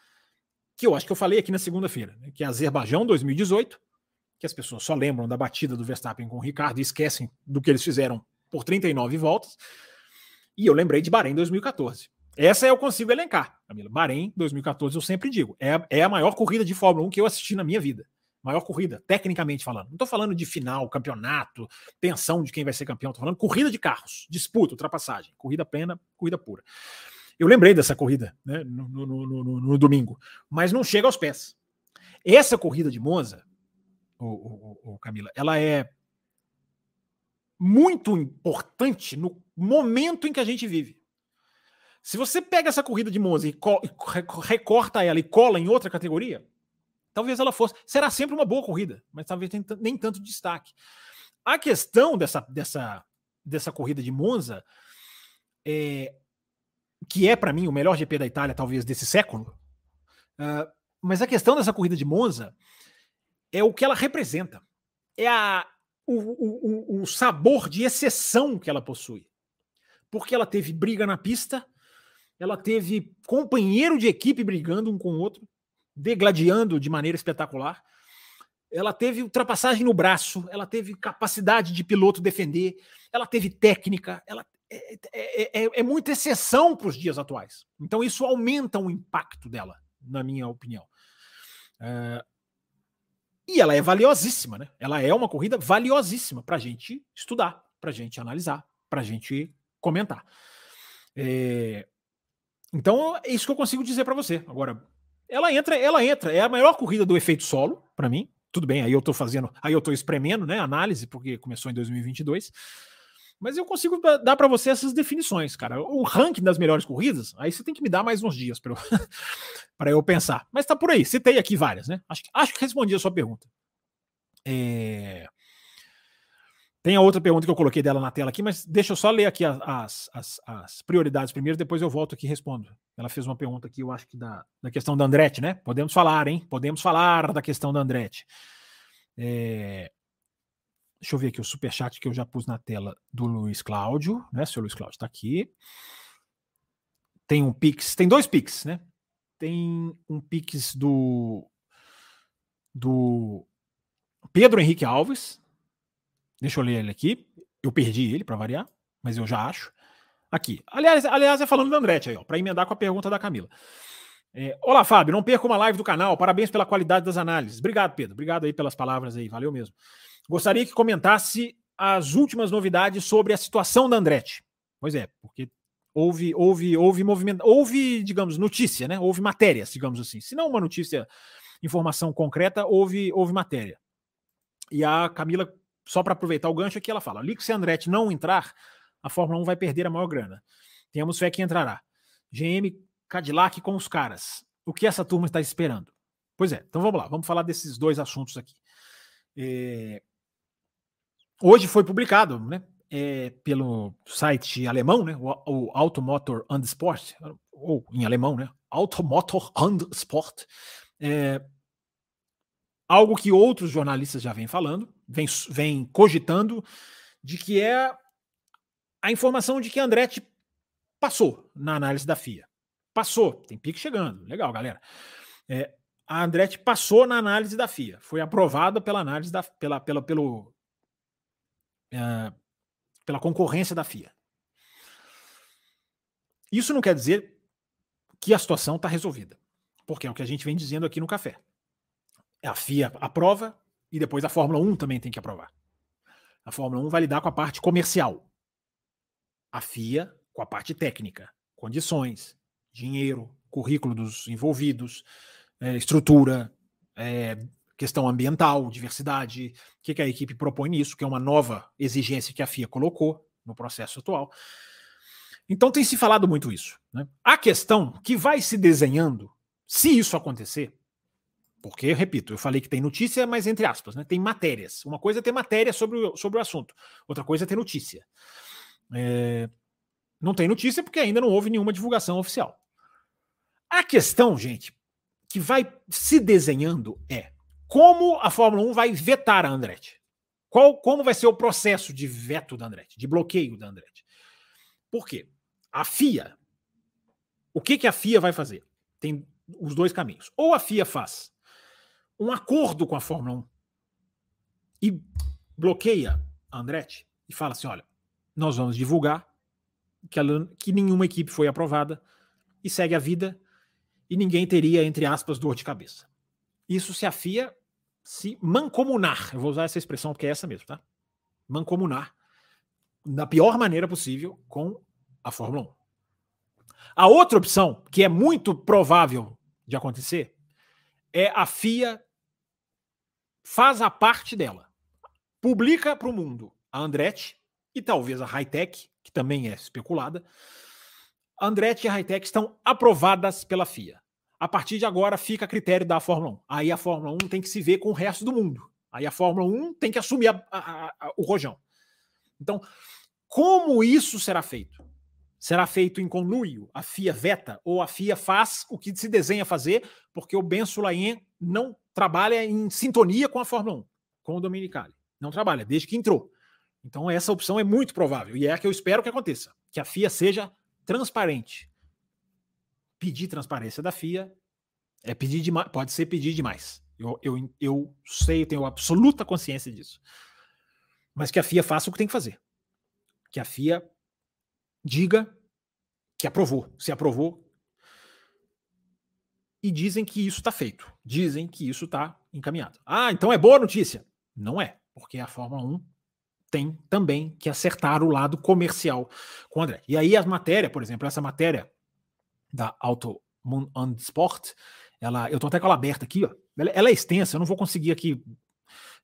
Que eu acho que eu falei aqui na segunda-feira, né, que é Azerbaijão 2018 que as pessoas só lembram da batida do Verstappen com o Ricardo e esquecem do que eles fizeram por 39 voltas. E eu lembrei de Bahrein 2014. Essa eu consigo elencar, Camila. Bahrein 2014, eu sempre digo, é, é a maior corrida de Fórmula 1 que eu assisti na minha vida. Maior corrida, tecnicamente falando. Não estou falando de final, campeonato, tensão de quem vai ser campeão. Estou falando corrida de carros, disputa, ultrapassagem, corrida plena, corrida pura. Eu lembrei dessa corrida né, no, no, no, no domingo, mas não chega aos pés. Essa corrida de Monza, o, Camila, ela é muito importante no momento em que a gente vive. Se você pega essa corrida de Monza e recorta ela e cola em outra categoria, talvez ela fosse. Será sempre uma boa corrida, mas talvez nem tanto destaque. A questão dessa, dessa, dessa corrida de Monza, é, que é para mim o melhor GP da Itália, talvez desse século, uh, mas a questão dessa corrida de Monza é o que ela representa. É a, o, o, o sabor de exceção que ela possui. Porque ela teve briga na pista, ela teve companheiro de equipe brigando um com o outro, degladiando de maneira espetacular. Ela teve ultrapassagem no braço, ela teve capacidade de piloto defender, ela teve técnica, ela é, é, é, é muita exceção para os dias atuais. Então isso aumenta o impacto dela, na minha opinião. Uh, e ela é valiosíssima, né? Ela é uma corrida valiosíssima para a gente estudar, para a gente analisar, para a gente comentar. É... Então, é isso que eu consigo dizer para você. Agora, ela entra, ela entra, é a maior corrida do efeito solo, para mim. Tudo bem, aí eu tô fazendo, aí eu tô espremendo, né, análise, porque começou em 2022. Mas eu consigo dar para você essas definições, cara. O ranking das melhores corridas, aí você tem que me dar mais uns dias para eu, eu pensar. Mas tá por aí. Citei aqui várias, né? Acho, acho que respondi a sua pergunta. É... Tem a outra pergunta que eu coloquei dela na tela aqui, mas deixa eu só ler aqui as, as, as prioridades primeiro, depois eu volto aqui e respondo. Ela fez uma pergunta aqui, eu acho que da, da questão da Andretti, né? Podemos falar, hein? Podemos falar da questão da Andretti. É... Deixa eu ver aqui o superchat que eu já pus na tela do Luiz Cláudio, né? Seu Luiz Cláudio está aqui. Tem um Pix, tem dois Pix, né? Tem um Pix do do Pedro Henrique Alves. Deixa eu ler ele aqui. Eu perdi ele para variar, mas eu já acho. Aqui. Aliás, aliás é falando do Andretti aí, ó, para emendar com a pergunta da Camila. É, Olá, Fábio. Não perca uma live do canal. Parabéns pela qualidade das análises. Obrigado, Pedro. Obrigado aí pelas palavras aí. Valeu mesmo. Gostaria que comentasse as últimas novidades sobre a situação da Andretti. Pois é, porque houve, houve, houve movimento, houve, digamos, notícia, né? Houve matérias, digamos assim. Se não uma notícia, informação concreta, houve, houve matéria. E a Camila, só para aproveitar o gancho aqui, ela fala: que se Andretti não entrar, a Fórmula 1 vai perder a maior grana. Tenhamos fé que entrará. GM Cadillac com os caras. O que essa turma está esperando? Pois é, então vamos lá, vamos falar desses dois assuntos aqui. É... Hoje foi publicado, né, é, pelo site alemão, né, o, o Automotor and Sport, ou em alemão, né, Automotor and Sport, é, algo que outros jornalistas já vêm falando, vêm, vem cogitando, de que é a informação de que Andretti passou na análise da FIA. Passou, tem pique chegando, legal, galera. É, a Andretti passou na análise da FIA, foi aprovada pela análise da pela, pela, pelo, é, pela concorrência da FIA. Isso não quer dizer que a situação está resolvida, porque é o que a gente vem dizendo aqui no café. A FIA aprova e depois a Fórmula 1 também tem que aprovar. A Fórmula 1 vai lidar com a parte comercial. A FIA com a parte técnica, condições, dinheiro, currículo dos envolvidos, é, estrutura, é, questão ambiental, diversidade, o que, que a equipe propõe nisso, que é uma nova exigência que a FIA colocou no processo atual. Então tem se falado muito isso. Né? A questão que vai se desenhando, se isso acontecer, porque, repito, eu falei que tem notícia, mas entre aspas, né? tem matérias. Uma coisa é ter matéria sobre o, sobre o assunto, outra coisa é ter notícia. É, não tem notícia porque ainda não houve nenhuma divulgação oficial. A questão, gente, que vai se desenhando é como a Fórmula 1 vai vetar a Andretti? Qual, como vai ser o processo de veto da Andretti, de bloqueio da Andretti? Por quê? A FIA, o que, que a FIA vai fazer? Tem os dois caminhos. Ou a FIA faz um acordo com a Fórmula 1 e bloqueia a Andretti e fala assim: olha, nós vamos divulgar que, ela, que nenhuma equipe foi aprovada e segue a vida e ninguém teria, entre aspas, dor de cabeça. Isso se a FIA se mancomunar. Eu vou usar essa expressão porque é essa mesmo, tá? Mancomunar da pior maneira possível com a Fórmula 1. A outra opção, que é muito provável de acontecer, é a FIA faz a parte dela. Publica para o mundo a Andretti e talvez a Hightech, que também é especulada. A Andretti e a Hightech estão aprovadas pela FIA. A partir de agora fica a critério da Fórmula 1. Aí a Fórmula 1 tem que se ver com o resto do mundo. Aí a Fórmula 1 tem que assumir a, a, a, o rojão. Então, como isso será feito? Será feito em conluio? A FIA veta ou a FIA faz o que se desenha fazer, porque o Ben Sulaim não trabalha em sintonia com a Fórmula 1, com o Dominicali. Não trabalha, desde que entrou. Então, essa opção é muito provável e é a que eu espero que aconteça: que a FIA seja transparente, pedir transparência da FIA é pedir demais, pode ser pedir demais. Eu, eu, eu sei, eu tenho absoluta consciência disso. Mas que a FIA faça o que tem que fazer. Que a FIA diga que aprovou. Se aprovou. E dizem que isso está feito. Dizem que isso está encaminhado. Ah, então é boa notícia. Não é, porque a Fórmula 1 tem também que acertar o lado comercial com o André. E aí a matéria, por exemplo, essa matéria da Auto on Sport, ela, eu tô até com ela aberta aqui, ó. Ela, ela é extensa, eu não vou conseguir aqui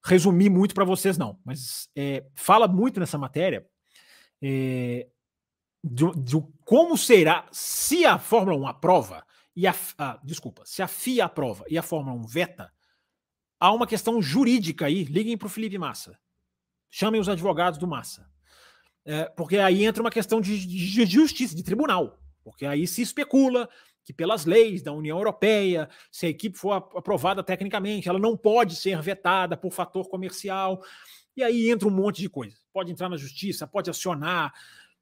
resumir muito para vocês não, mas é, fala muito nessa matéria é, de, de, como será se a Fórmula 1 aprova e a, a desculpa, se a FIA aprova e a Fórmula 1 veta, há uma questão jurídica aí. Liguem para o Felipe Massa, chamem os advogados do Massa, é, porque aí entra uma questão de, de justiça, de tribunal. Porque aí se especula que, pelas leis da União Europeia, se a equipe for aprovada tecnicamente, ela não pode ser vetada por fator comercial. E aí entra um monte de coisa. Pode entrar na justiça, pode acionar,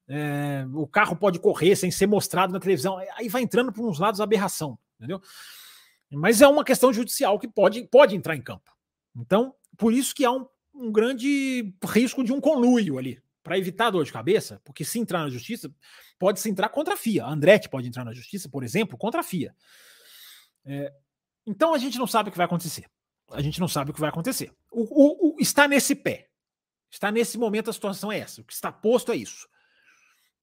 é, o carro pode correr sem ser mostrado na televisão. Aí vai entrando por uns lados aberração, entendeu? Mas é uma questão judicial que pode, pode entrar em campo. Então, por isso que há um, um grande risco de um conluio ali para evitar dor de cabeça, porque se entrar na justiça, pode se entrar contra a FIA. A Andretti pode entrar na justiça, por exemplo, contra a FIA. É, então a gente não sabe o que vai acontecer. A gente não sabe o que vai acontecer. O, o, o, está nesse pé. Está nesse momento a situação é essa. O que está posto é isso.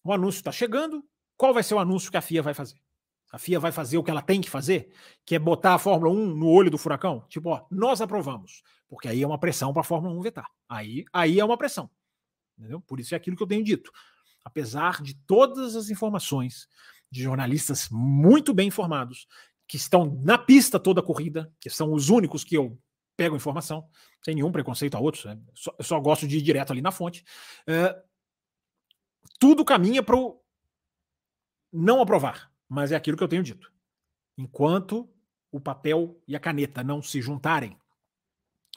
O anúncio está chegando. Qual vai ser o anúncio que a FIA vai fazer? A FIA vai fazer o que ela tem que fazer, que é botar a Fórmula 1 no olho do furacão? Tipo, ó, nós aprovamos. Porque aí é uma pressão para a Fórmula 1 vetar. Aí, aí é uma pressão. Entendeu? Por isso é aquilo que eu tenho dito. Apesar de todas as informações de jornalistas muito bem informados que estão na pista toda a corrida, que são os únicos que eu pego informação, sem nenhum preconceito a outros, né? só, eu só gosto de ir direto ali na fonte. Uh, tudo caminha para o não aprovar, mas é aquilo que eu tenho dito. Enquanto o papel e a caneta não se juntarem,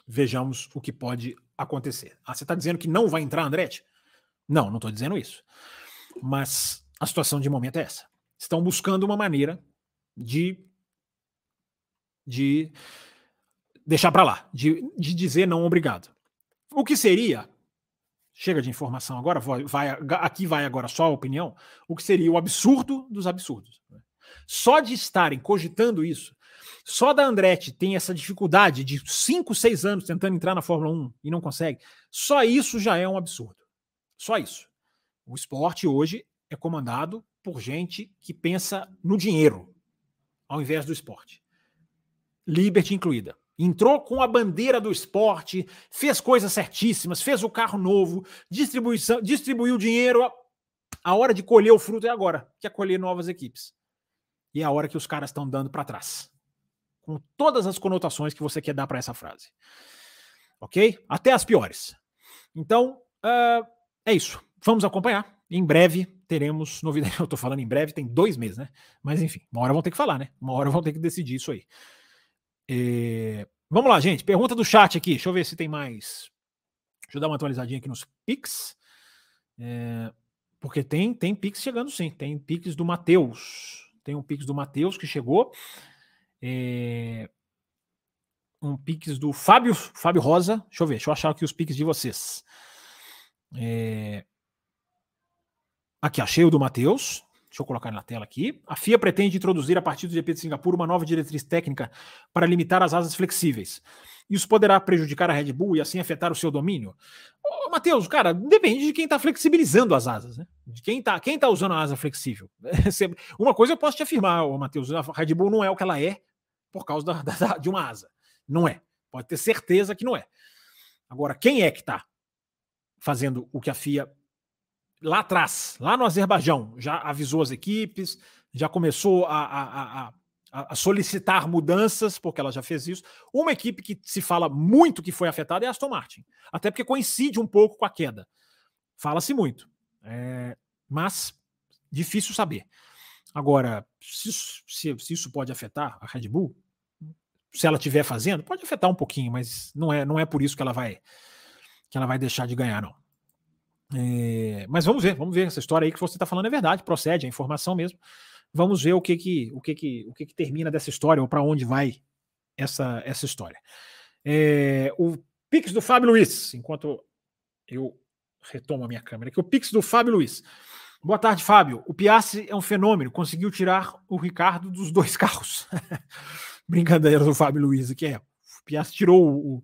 vejamos o que pode acontecer. Ah, você está dizendo que não vai entrar, Andretti? Não, não estou dizendo isso. Mas a situação de momento é essa. Estão buscando uma maneira de, de deixar para lá, de, de dizer não obrigado. O que seria, chega de informação agora, vai, aqui vai agora só a opinião, o que seria o absurdo dos absurdos. Né? Só de estarem cogitando isso, só da Andretti tem essa dificuldade de 5, 6 anos tentando entrar na Fórmula 1 e não consegue, só isso já é um absurdo. Só isso. O esporte hoje é comandado por gente que pensa no dinheiro ao invés do esporte. Liberty incluída. Entrou com a bandeira do esporte, fez coisas certíssimas, fez o carro novo, distribuição, distribuiu dinheiro. A hora de colher o fruto é agora, que é colher novas equipes. E é a hora que os caras estão dando para trás. Com todas as conotações que você quer dar para essa frase. Ok? Até as piores. Então, uh, é isso. Vamos acompanhar. Em breve teremos novidade. Eu estou falando em breve, tem dois meses, né? Mas enfim, uma hora vão ter que falar, né? Uma hora vão ter que decidir isso aí. É... Vamos lá, gente. Pergunta do chat aqui. Deixa eu ver se tem mais. Deixa eu dar uma atualizadinha aqui nos Pix. É... Porque tem, tem Pix chegando sim. Tem Pix do Matheus. Tem um Pix do Matheus que chegou. É... Um Pix do Fábio, Fábio Rosa. Deixa eu ver, deixa eu achar aqui os Pix de vocês. É... Aqui, achei o do Matheus. Deixa eu colocar na tela aqui. A FIA pretende introduzir a partir do GP de Singapura uma nova diretriz técnica para limitar as asas flexíveis. Isso poderá prejudicar a Red Bull e assim afetar o seu domínio? Ô, Matheus, cara, depende de quem está flexibilizando as asas, né? De quem está quem tá usando a asa flexível. uma coisa eu posso te afirmar, Matheus, a Red Bull não é o que ela é por causa da, da, de uma asa. Não é. Pode ter certeza que não é. Agora, quem é que está fazendo o que a FIA lá atrás, lá no Azerbaijão, já avisou as equipes, já começou a, a, a, a, solicitar mudanças, porque ela já fez isso. Uma equipe que se fala muito que foi afetada é a Aston Martin, até porque coincide um pouco com a queda. Fala-se muito, é, mas difícil saber. Agora, se, se, se, isso pode afetar a Red Bull, se ela estiver fazendo, pode afetar um pouquinho, mas não é, não é por isso que ela vai que ela vai deixar de ganhar, não. É, mas vamos ver, vamos ver. Essa história aí que você está falando é verdade, procede, é informação mesmo. Vamos ver o que que, o que, que, o que, que termina dessa história ou para onde vai essa, essa história. É, o Pix do Fábio Luiz, enquanto eu retomo a minha câmera aqui, o Pix do Fábio Luiz. Boa tarde, Fábio. O Piastri é um fenômeno, conseguiu tirar o Ricardo dos dois carros. Brincadeira do Fábio Luiz aqui é. O Piastri tirou o,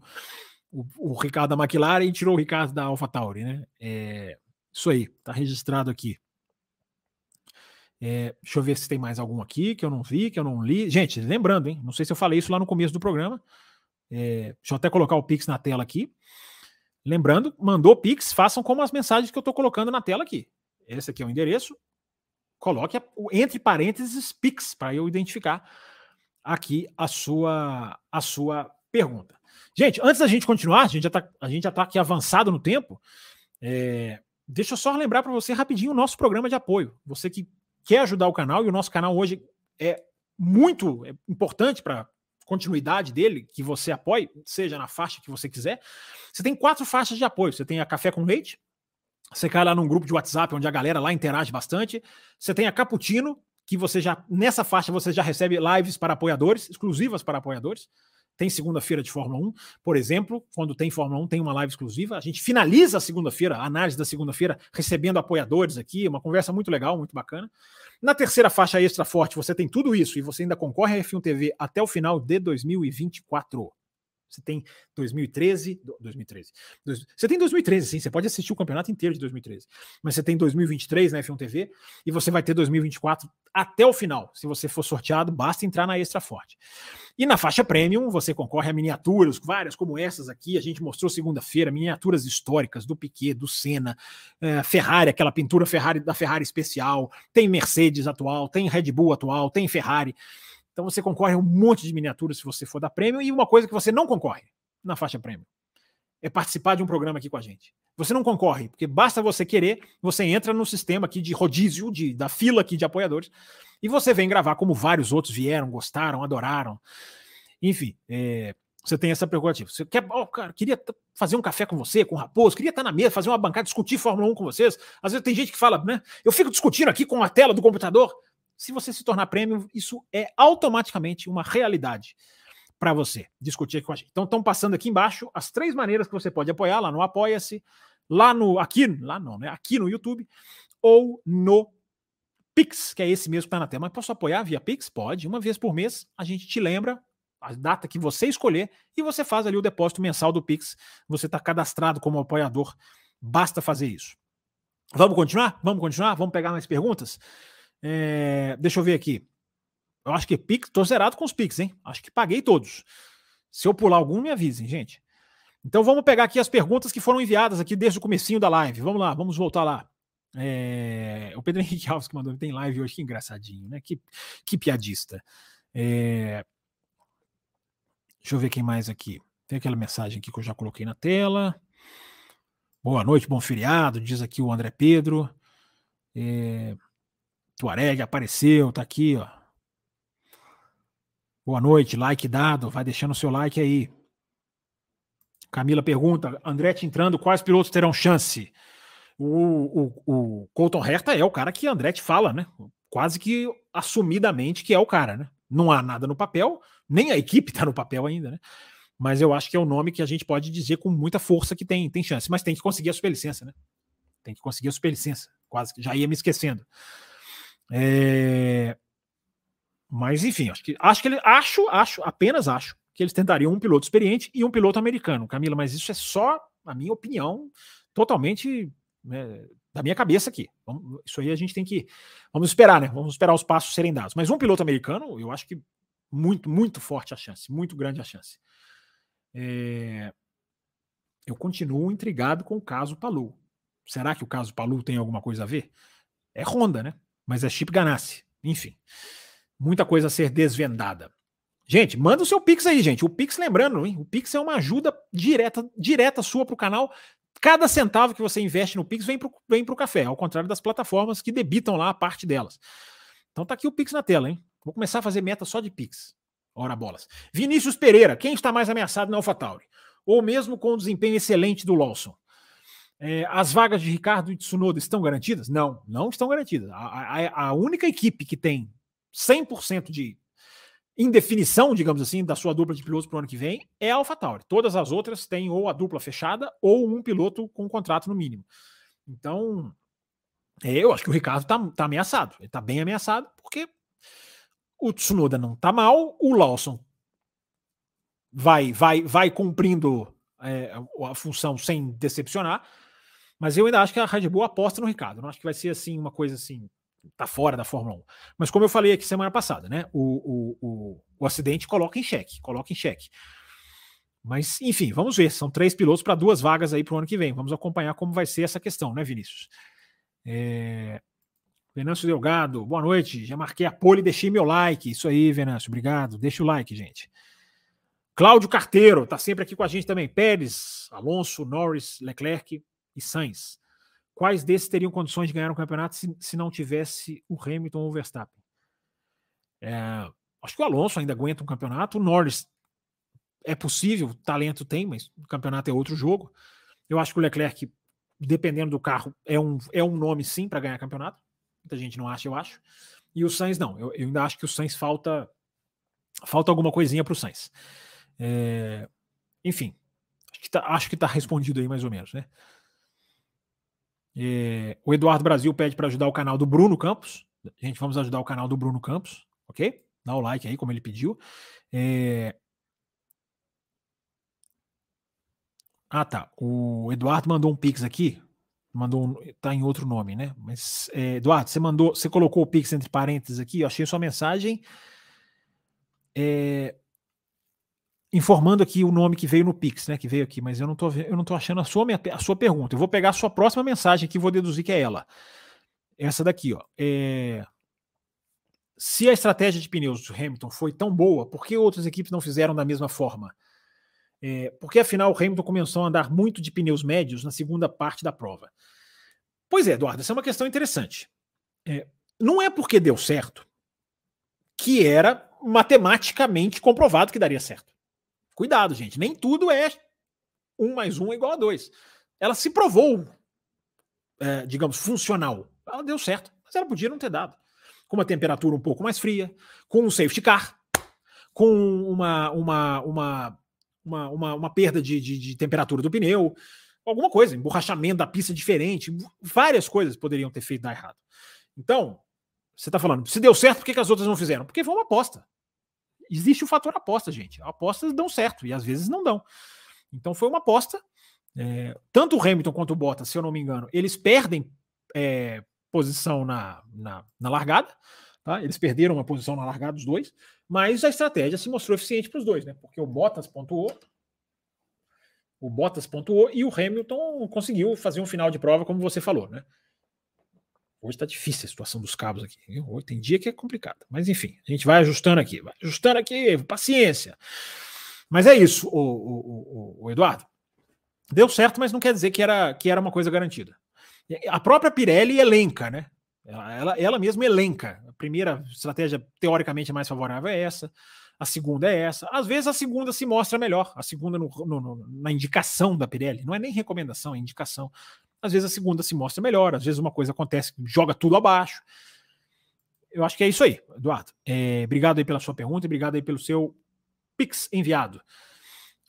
o, o Ricardo da McLaren tirou o Ricardo da AlphaTauri, né? É, isso aí, tá registrado aqui. É, deixa eu ver se tem mais algum aqui que eu não vi, que eu não li. Gente, lembrando, hein? Não sei se eu falei isso lá no começo do programa. É, deixa eu até colocar o Pix na tela aqui. Lembrando, mandou Pix, façam como as mensagens que eu estou colocando na tela aqui. Esse aqui é o endereço. Coloque entre parênteses Pix para eu identificar aqui a sua a sua pergunta. Gente, antes da gente continuar, a gente já está tá aqui avançado no tempo. É, deixa eu só lembrar para você rapidinho o nosso programa de apoio. Você que quer ajudar o canal, e o nosso canal hoje é muito importante para continuidade dele, que você apoie, seja na faixa que você quiser. Você tem quatro faixas de apoio. Você tem a Café com Leite, você cai lá num grupo de WhatsApp onde a galera lá interage bastante. Você tem a Caputino, que você já, nessa faixa, você já recebe lives para apoiadores, exclusivas para apoiadores. Tem segunda-feira de Fórmula 1, por exemplo, quando tem Fórmula 1, tem uma live exclusiva. A gente finaliza a segunda-feira, a análise da segunda-feira, recebendo apoiadores aqui, uma conversa muito legal, muito bacana. Na terceira faixa extra forte, você tem tudo isso e você ainda concorre a F1 TV até o final de 2024. Você tem 2013, 2013. Você tem 2013, sim, você pode assistir o campeonato inteiro de 2013. Mas você tem 2023 na F1 TV e você vai ter 2024 até o final. Se você for sorteado, basta entrar na Extra Forte. E na faixa Premium, você concorre a miniaturas, várias como essas aqui. A gente mostrou segunda-feira, miniaturas históricas do Piquet, do Senna, é, Ferrari, aquela pintura Ferrari da Ferrari especial. Tem Mercedes atual, tem Red Bull atual, tem Ferrari. Então você concorre a um monte de miniaturas se você for da prêmio e uma coisa que você não concorre na faixa prêmio é participar de um programa aqui com a gente. Você não concorre, porque basta você querer, você entra no sistema aqui de rodízio, de, da fila aqui de apoiadores, e você vem gravar como vários outros vieram, gostaram, adoraram. Enfim, é, você tem essa prerrogativa. Você quer, oh, cara, queria fazer um café com você, com o Raposo, queria estar na mesa, fazer uma bancada, discutir Fórmula 1 com vocês. Às vezes tem gente que fala, né? Eu fico discutindo aqui com a tela do computador. Se você se tornar prêmio, isso é automaticamente uma realidade para você discutir aqui com a gente. Então, estão passando aqui embaixo as três maneiras que você pode apoiar lá no Apoia-se, lá no aqui, lá não, né? Aqui no YouTube ou no Pix, que é esse mesmo que está na tela. Mas posso apoiar via Pix? Pode. Uma vez por mês a gente te lembra a data que você escolher e você faz ali o depósito mensal do Pix. Você está cadastrado como apoiador. Basta fazer isso. Vamos continuar? Vamos continuar? Vamos pegar mais perguntas? É, deixa eu ver aqui. Eu acho que Pix, tô zerado com os Pix, hein? Acho que paguei todos. Se eu pular algum, me avisem, gente. Então vamos pegar aqui as perguntas que foram enviadas aqui desde o comecinho da live. Vamos lá, vamos voltar lá. É... O Pedro Henrique Alves que mandou, tem live hoje, que engraçadinho, né? Que, que piadista. É... Deixa eu ver quem mais aqui. Tem aquela mensagem aqui que eu já coloquei na tela. Boa noite, bom feriado, diz aqui o André Pedro. É... Tuareg apareceu, tá aqui, ó. Boa noite, like dado, vai deixando o seu like aí. Camila pergunta, Andretti entrando, quais pilotos terão chance? O, o, o Colton Herta é o cara que Andretti fala, né? Quase que assumidamente que é o cara, né? Não há nada no papel, nem a equipe está no papel ainda, né? Mas eu acho que é o nome que a gente pode dizer com muita força que tem, tem chance. Mas tem que conseguir a superlicença, né? Tem que conseguir a superlicença. Quase que já ia me esquecendo. É... Mas enfim, acho que acho que ele acho, acho, apenas acho que eles tentariam um piloto experiente e um piloto americano, Camila, mas isso é só a minha opinião totalmente né, da minha cabeça aqui. Vamos, isso aí a gente tem que vamos esperar, né? Vamos esperar os passos serem dados. Mas um piloto americano, eu acho que muito, muito forte a chance, muito grande a chance. É... Eu continuo intrigado com o caso Palu. Será que o caso Palu tem alguma coisa a ver? É Honda, né? Mas é Chip Ganassi. Enfim muita coisa a ser desvendada. Gente, manda o seu Pix aí, gente. O Pix, lembrando, hein? o Pix é uma ajuda direta, direta sua para o canal. Cada centavo que você investe no Pix vem para o vem pro café, ao contrário das plataformas que debitam lá a parte delas. Então tá aqui o Pix na tela, hein? Vou começar a fazer meta só de Pix. Ora bolas. Vinícius Pereira, quem está mais ameaçado na AlphaTauri? Ou mesmo com o desempenho excelente do Lawson? É, as vagas de Ricardo e Tsunoda estão garantidas? Não, não estão garantidas. A, a, a única equipe que tem 100% de indefinição, digamos assim, da sua dupla de pilotos para o ano que vem é a AlphaTauri. Todas as outras têm ou a dupla fechada ou um piloto com contrato no mínimo. Então, é, eu acho que o Ricardo está tá ameaçado. Ele está bem ameaçado porque o Tsunoda não está mal, o Lawson vai vai vai cumprindo é, a função sem decepcionar, mas eu ainda acho que a Red Bull aposta no Ricardo. Não acho que vai ser assim uma coisa assim tá fora da Fórmula 1. Mas como eu falei aqui semana passada, né? O, o, o, o acidente coloca em xeque, coloca em xeque. Mas, enfim, vamos ver. São três pilotos para duas vagas aí para o ano que vem. Vamos acompanhar como vai ser essa questão, né, Vinícius? É... Venâncio Delgado, boa noite. Já marquei a pole e deixei meu like. Isso aí, Venâncio, obrigado. Deixa o like, gente. Cláudio Carteiro, tá sempre aqui com a gente também. Pérez, Alonso, Norris, Leclerc e Sainz. Quais desses teriam condições de ganhar o um campeonato se, se, não tivesse o Hamilton ou o Verstappen? É, acho que o Alonso ainda aguenta um campeonato. O Norris é possível, talento tem, mas o campeonato é outro jogo. Eu acho que o Leclerc, dependendo do carro, é um, é um nome sim para ganhar campeonato. Muita gente não acha, eu acho. E o Sainz não. Eu, eu ainda acho que o Sainz falta falta alguma coisinha para o Sainz. É, enfim, acho que, tá, que tá respondido aí mais ou menos, né? É, o Eduardo Brasil pede para ajudar o canal do Bruno Campos. Gente, vamos ajudar o canal do Bruno Campos, ok? Dá o like aí, como ele pediu. É... Ah, tá. O Eduardo mandou um pix aqui. Mandou tá em outro nome, né? Mas é, Eduardo, você mandou, você colocou o pix entre parênteses aqui. Eu achei sua mensagem. É, informando aqui o nome que veio no Pix, né? Que veio aqui, mas eu não tô, eu não tô achando a sua, a sua pergunta. Eu vou pegar a sua próxima mensagem aqui e vou deduzir que é ela. Essa daqui, ó. É... se a estratégia de pneus do Hamilton foi tão boa, por que outras equipes não fizeram da mesma forma? É, porque afinal o Hamilton começou a andar muito de pneus médios na segunda parte da prova. Pois é, Eduardo, essa é uma questão interessante. É, não é porque deu certo que era matematicamente comprovado que daria certo. Cuidado, gente, nem tudo é um mais um é igual a dois. Ela se provou, é, digamos, funcional. Ela deu certo, mas ela podia não ter dado com uma temperatura um pouco mais fria, com um safety car, com uma, uma, uma, uma, uma, uma perda de, de, de, temperatura do pneu, alguma coisa, emborrachamento da pista diferente, várias coisas poderiam ter feito dar errado. Então, você está falando, se deu certo, por que, que as outras não fizeram? Porque foi uma aposta. Existe o fator aposta, gente. Apostas dão certo e às vezes não dão. Então foi uma aposta. É, tanto o Hamilton quanto o Bottas, se eu não me engano, eles perdem é, posição na, na, na largada. Tá? Eles perderam uma posição na largada dos dois, mas a estratégia se mostrou eficiente para os dois, né? Porque o Bottas pontuou, o Bottas pontuou e o Hamilton conseguiu fazer um final de prova, como você falou, né? Hoje está difícil a situação dos cabos aqui. Hoje tem dia que é complicado. Mas enfim, a gente vai ajustando aqui, vai ajustando aqui, paciência. Mas é isso, o, o, o, o Eduardo. Deu certo, mas não quer dizer que era, que era uma coisa garantida. A própria Pirelli elenca, né? Ela, ela, ela mesma elenca. A primeira estratégia teoricamente mais favorável é essa, a segunda é essa. Às vezes a segunda se mostra melhor, a segunda no, no, no, na indicação da Pirelli, não é nem recomendação, é indicação. Às vezes a segunda se mostra melhor, às vezes uma coisa acontece, joga tudo abaixo. Eu acho que é isso aí, Eduardo. É, obrigado aí pela sua pergunta obrigado aí pelo seu Pix enviado.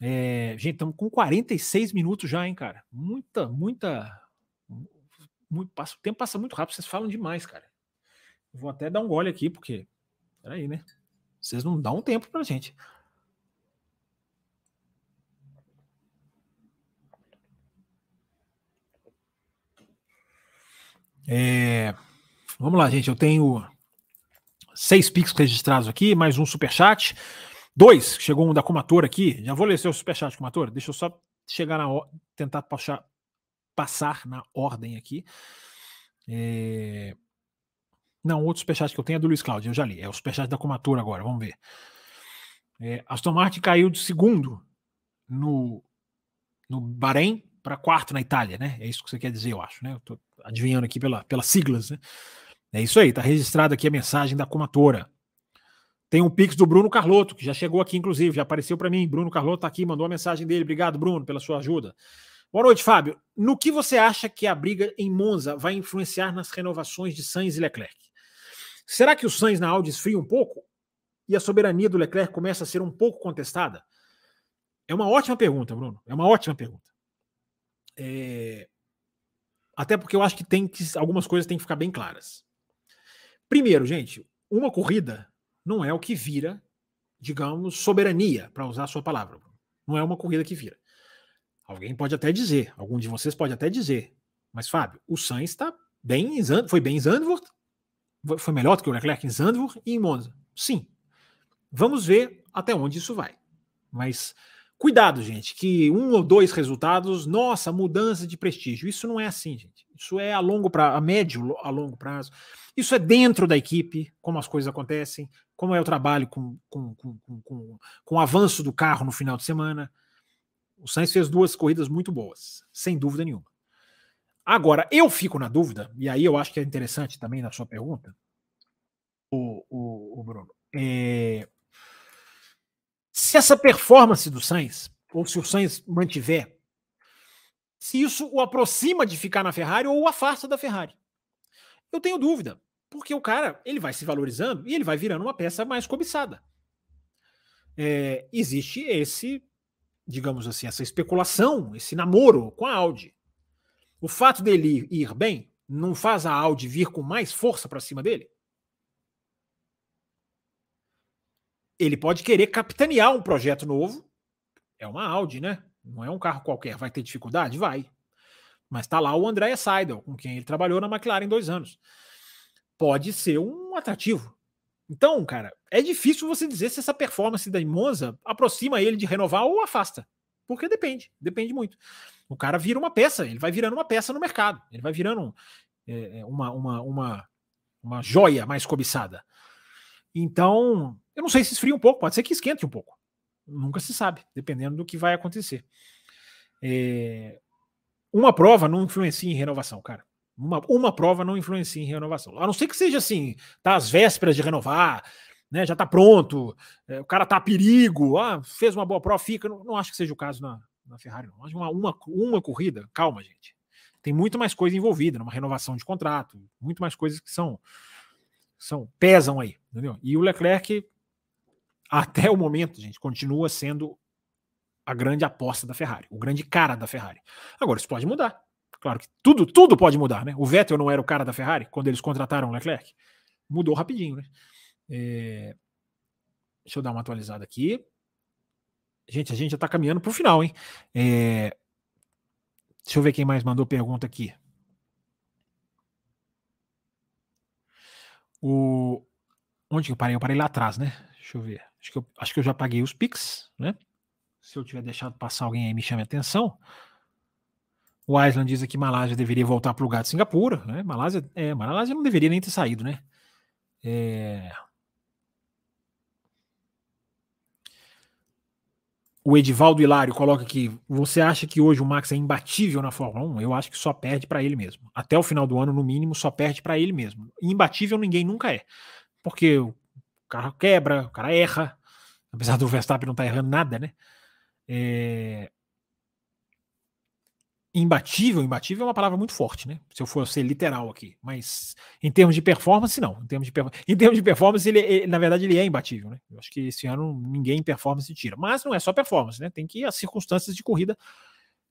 É, gente, estamos com 46 minutos já, hein, cara? Muita, muita muito, passa, o tempo passa muito rápido, vocês falam demais, cara. Vou até dar um gole aqui, porque. Peraí, né? Vocês não dão um tempo pra gente. É, vamos lá, gente. Eu tenho seis Pix registrados aqui, mais um superchat. Dois, chegou um da Comatora aqui. Já vou ler seu superchat, Comatora. Deixa eu só chegar na tentar passar, passar na ordem aqui. É... Não, outro superchat que eu tenho é do Luiz Cláudio, eu já li. É o superchat da Comatura agora, vamos ver. É, Aston Martin caiu de segundo no, no Bahrein para quarto na Itália, né? É isso que você quer dizer, eu acho, né? Eu tô adivinhando aqui pela, pelas siglas, né? É isso aí, tá registrado aqui a mensagem da Comatora. Tem um pix do Bruno Carlotto, que já chegou aqui, inclusive, já apareceu para mim. Bruno Carlotto tá aqui, mandou a mensagem dele. Obrigado, Bruno, pela sua ajuda. Boa noite, Fábio. No que você acha que a briga em Monza vai influenciar nas renovações de Sainz e Leclerc? Será que o Sainz na Audi esfria um pouco e a soberania do Leclerc começa a ser um pouco contestada? É uma ótima pergunta, Bruno. É uma ótima pergunta. É... Até porque eu acho que tem que algumas coisas têm que ficar bem claras. Primeiro, gente, uma corrida não é o que vira, digamos, soberania, para usar a sua palavra. Não é uma corrida que vira. Alguém pode até dizer, algum de vocês pode até dizer, mas Fábio, o Sainz está bem em Zand, foi bem em Zandvoort, foi melhor do que o Leclerc em Zandvoort e em Monza. Sim. Vamos ver até onde isso vai. Mas cuidado, gente, que um ou dois resultados, nossa, mudança de prestígio. Isso não é assim, gente. Isso é a longo prazo, a médio a longo prazo. Isso é dentro da equipe, como as coisas acontecem, como é o trabalho com, com, com, com, com o avanço do carro no final de semana. O Sainz fez duas corridas muito boas, sem dúvida nenhuma. Agora, eu fico na dúvida, e aí eu acho que é interessante também na sua pergunta, o, o, o Bruno. É, se essa performance do Sainz, ou se o Sainz mantiver, se isso o aproxima de ficar na Ferrari ou o afasta da Ferrari. Eu tenho dúvida, porque o cara ele vai se valorizando e ele vai virando uma peça mais cobiçada. É, existe esse digamos assim, essa especulação, esse namoro com a Audi. O fato dele ir bem não faz a Audi vir com mais força para cima dele? Ele pode querer capitanear um projeto novo. É uma Audi, né? Não é um carro qualquer. Vai ter dificuldade? Vai. Mas está lá o André Seidel, com quem ele trabalhou na McLaren dois anos. Pode ser um atrativo. Então, cara, é difícil você dizer se essa performance da Monza aproxima ele de renovar ou afasta. Porque depende, depende muito. O cara vira uma peça, ele vai virando uma peça no mercado, ele vai virando é, é uma, uma, uma, uma joia mais cobiçada. Então, eu não sei se esfria um pouco, pode ser que esquente um pouco. Nunca se sabe, dependendo do que vai acontecer. É... Uma prova não influencia em renovação, cara. Uma, uma prova não influencia em renovação. A não ser que seja assim, tá às vésperas de renovar, né? Já tá pronto, é, o cara tá a perigo, ah, fez uma boa prova, fica. Não, não acho que seja o caso na, na Ferrari, não. Uma, uma, uma corrida, calma, gente. Tem muito mais coisa envolvida numa renovação de contrato, muito mais coisas que são, são pesam aí, entendeu? E o Leclerc, até o momento, gente, continua sendo a grande aposta da Ferrari, o grande cara da Ferrari. Agora, isso pode mudar. Claro que tudo, tudo pode mudar, né? O Vettel não era o cara da Ferrari quando eles contrataram o Leclerc. Mudou rapidinho, né? É... Deixa eu dar uma atualizada aqui. Gente, a gente já está caminhando para o final, hein? É... Deixa eu ver quem mais mandou pergunta aqui. O... Onde que eu parei? Eu parei lá atrás, né? Deixa eu ver. Acho que eu, acho que eu já paguei os Pix, né? Se eu tiver deixado passar alguém aí, me chame a atenção. O Island diz que Malásia deveria voltar para o lugar de Singapura. Né? Malásia, é, Malásia não deveria nem ter saído, né? É... O Edivaldo Hilário coloca aqui: você acha que hoje o Max é imbatível na Fórmula 1? Eu acho que só perde para ele mesmo. Até o final do ano, no mínimo, só perde para ele mesmo. Imbatível ninguém nunca é. Porque o carro quebra, o cara erra. Apesar do Verstappen não estar tá errando nada, né? É... Imbatível, imbatível é uma palavra muito forte, né? Se eu for ser literal aqui. Mas em termos de performance, não. Em termos de, em termos de performance, ele, ele, na verdade, ele é imbatível, né? Eu acho que esse ano ninguém em performance tira. Mas não é só performance, né? Tem que as circunstâncias de corrida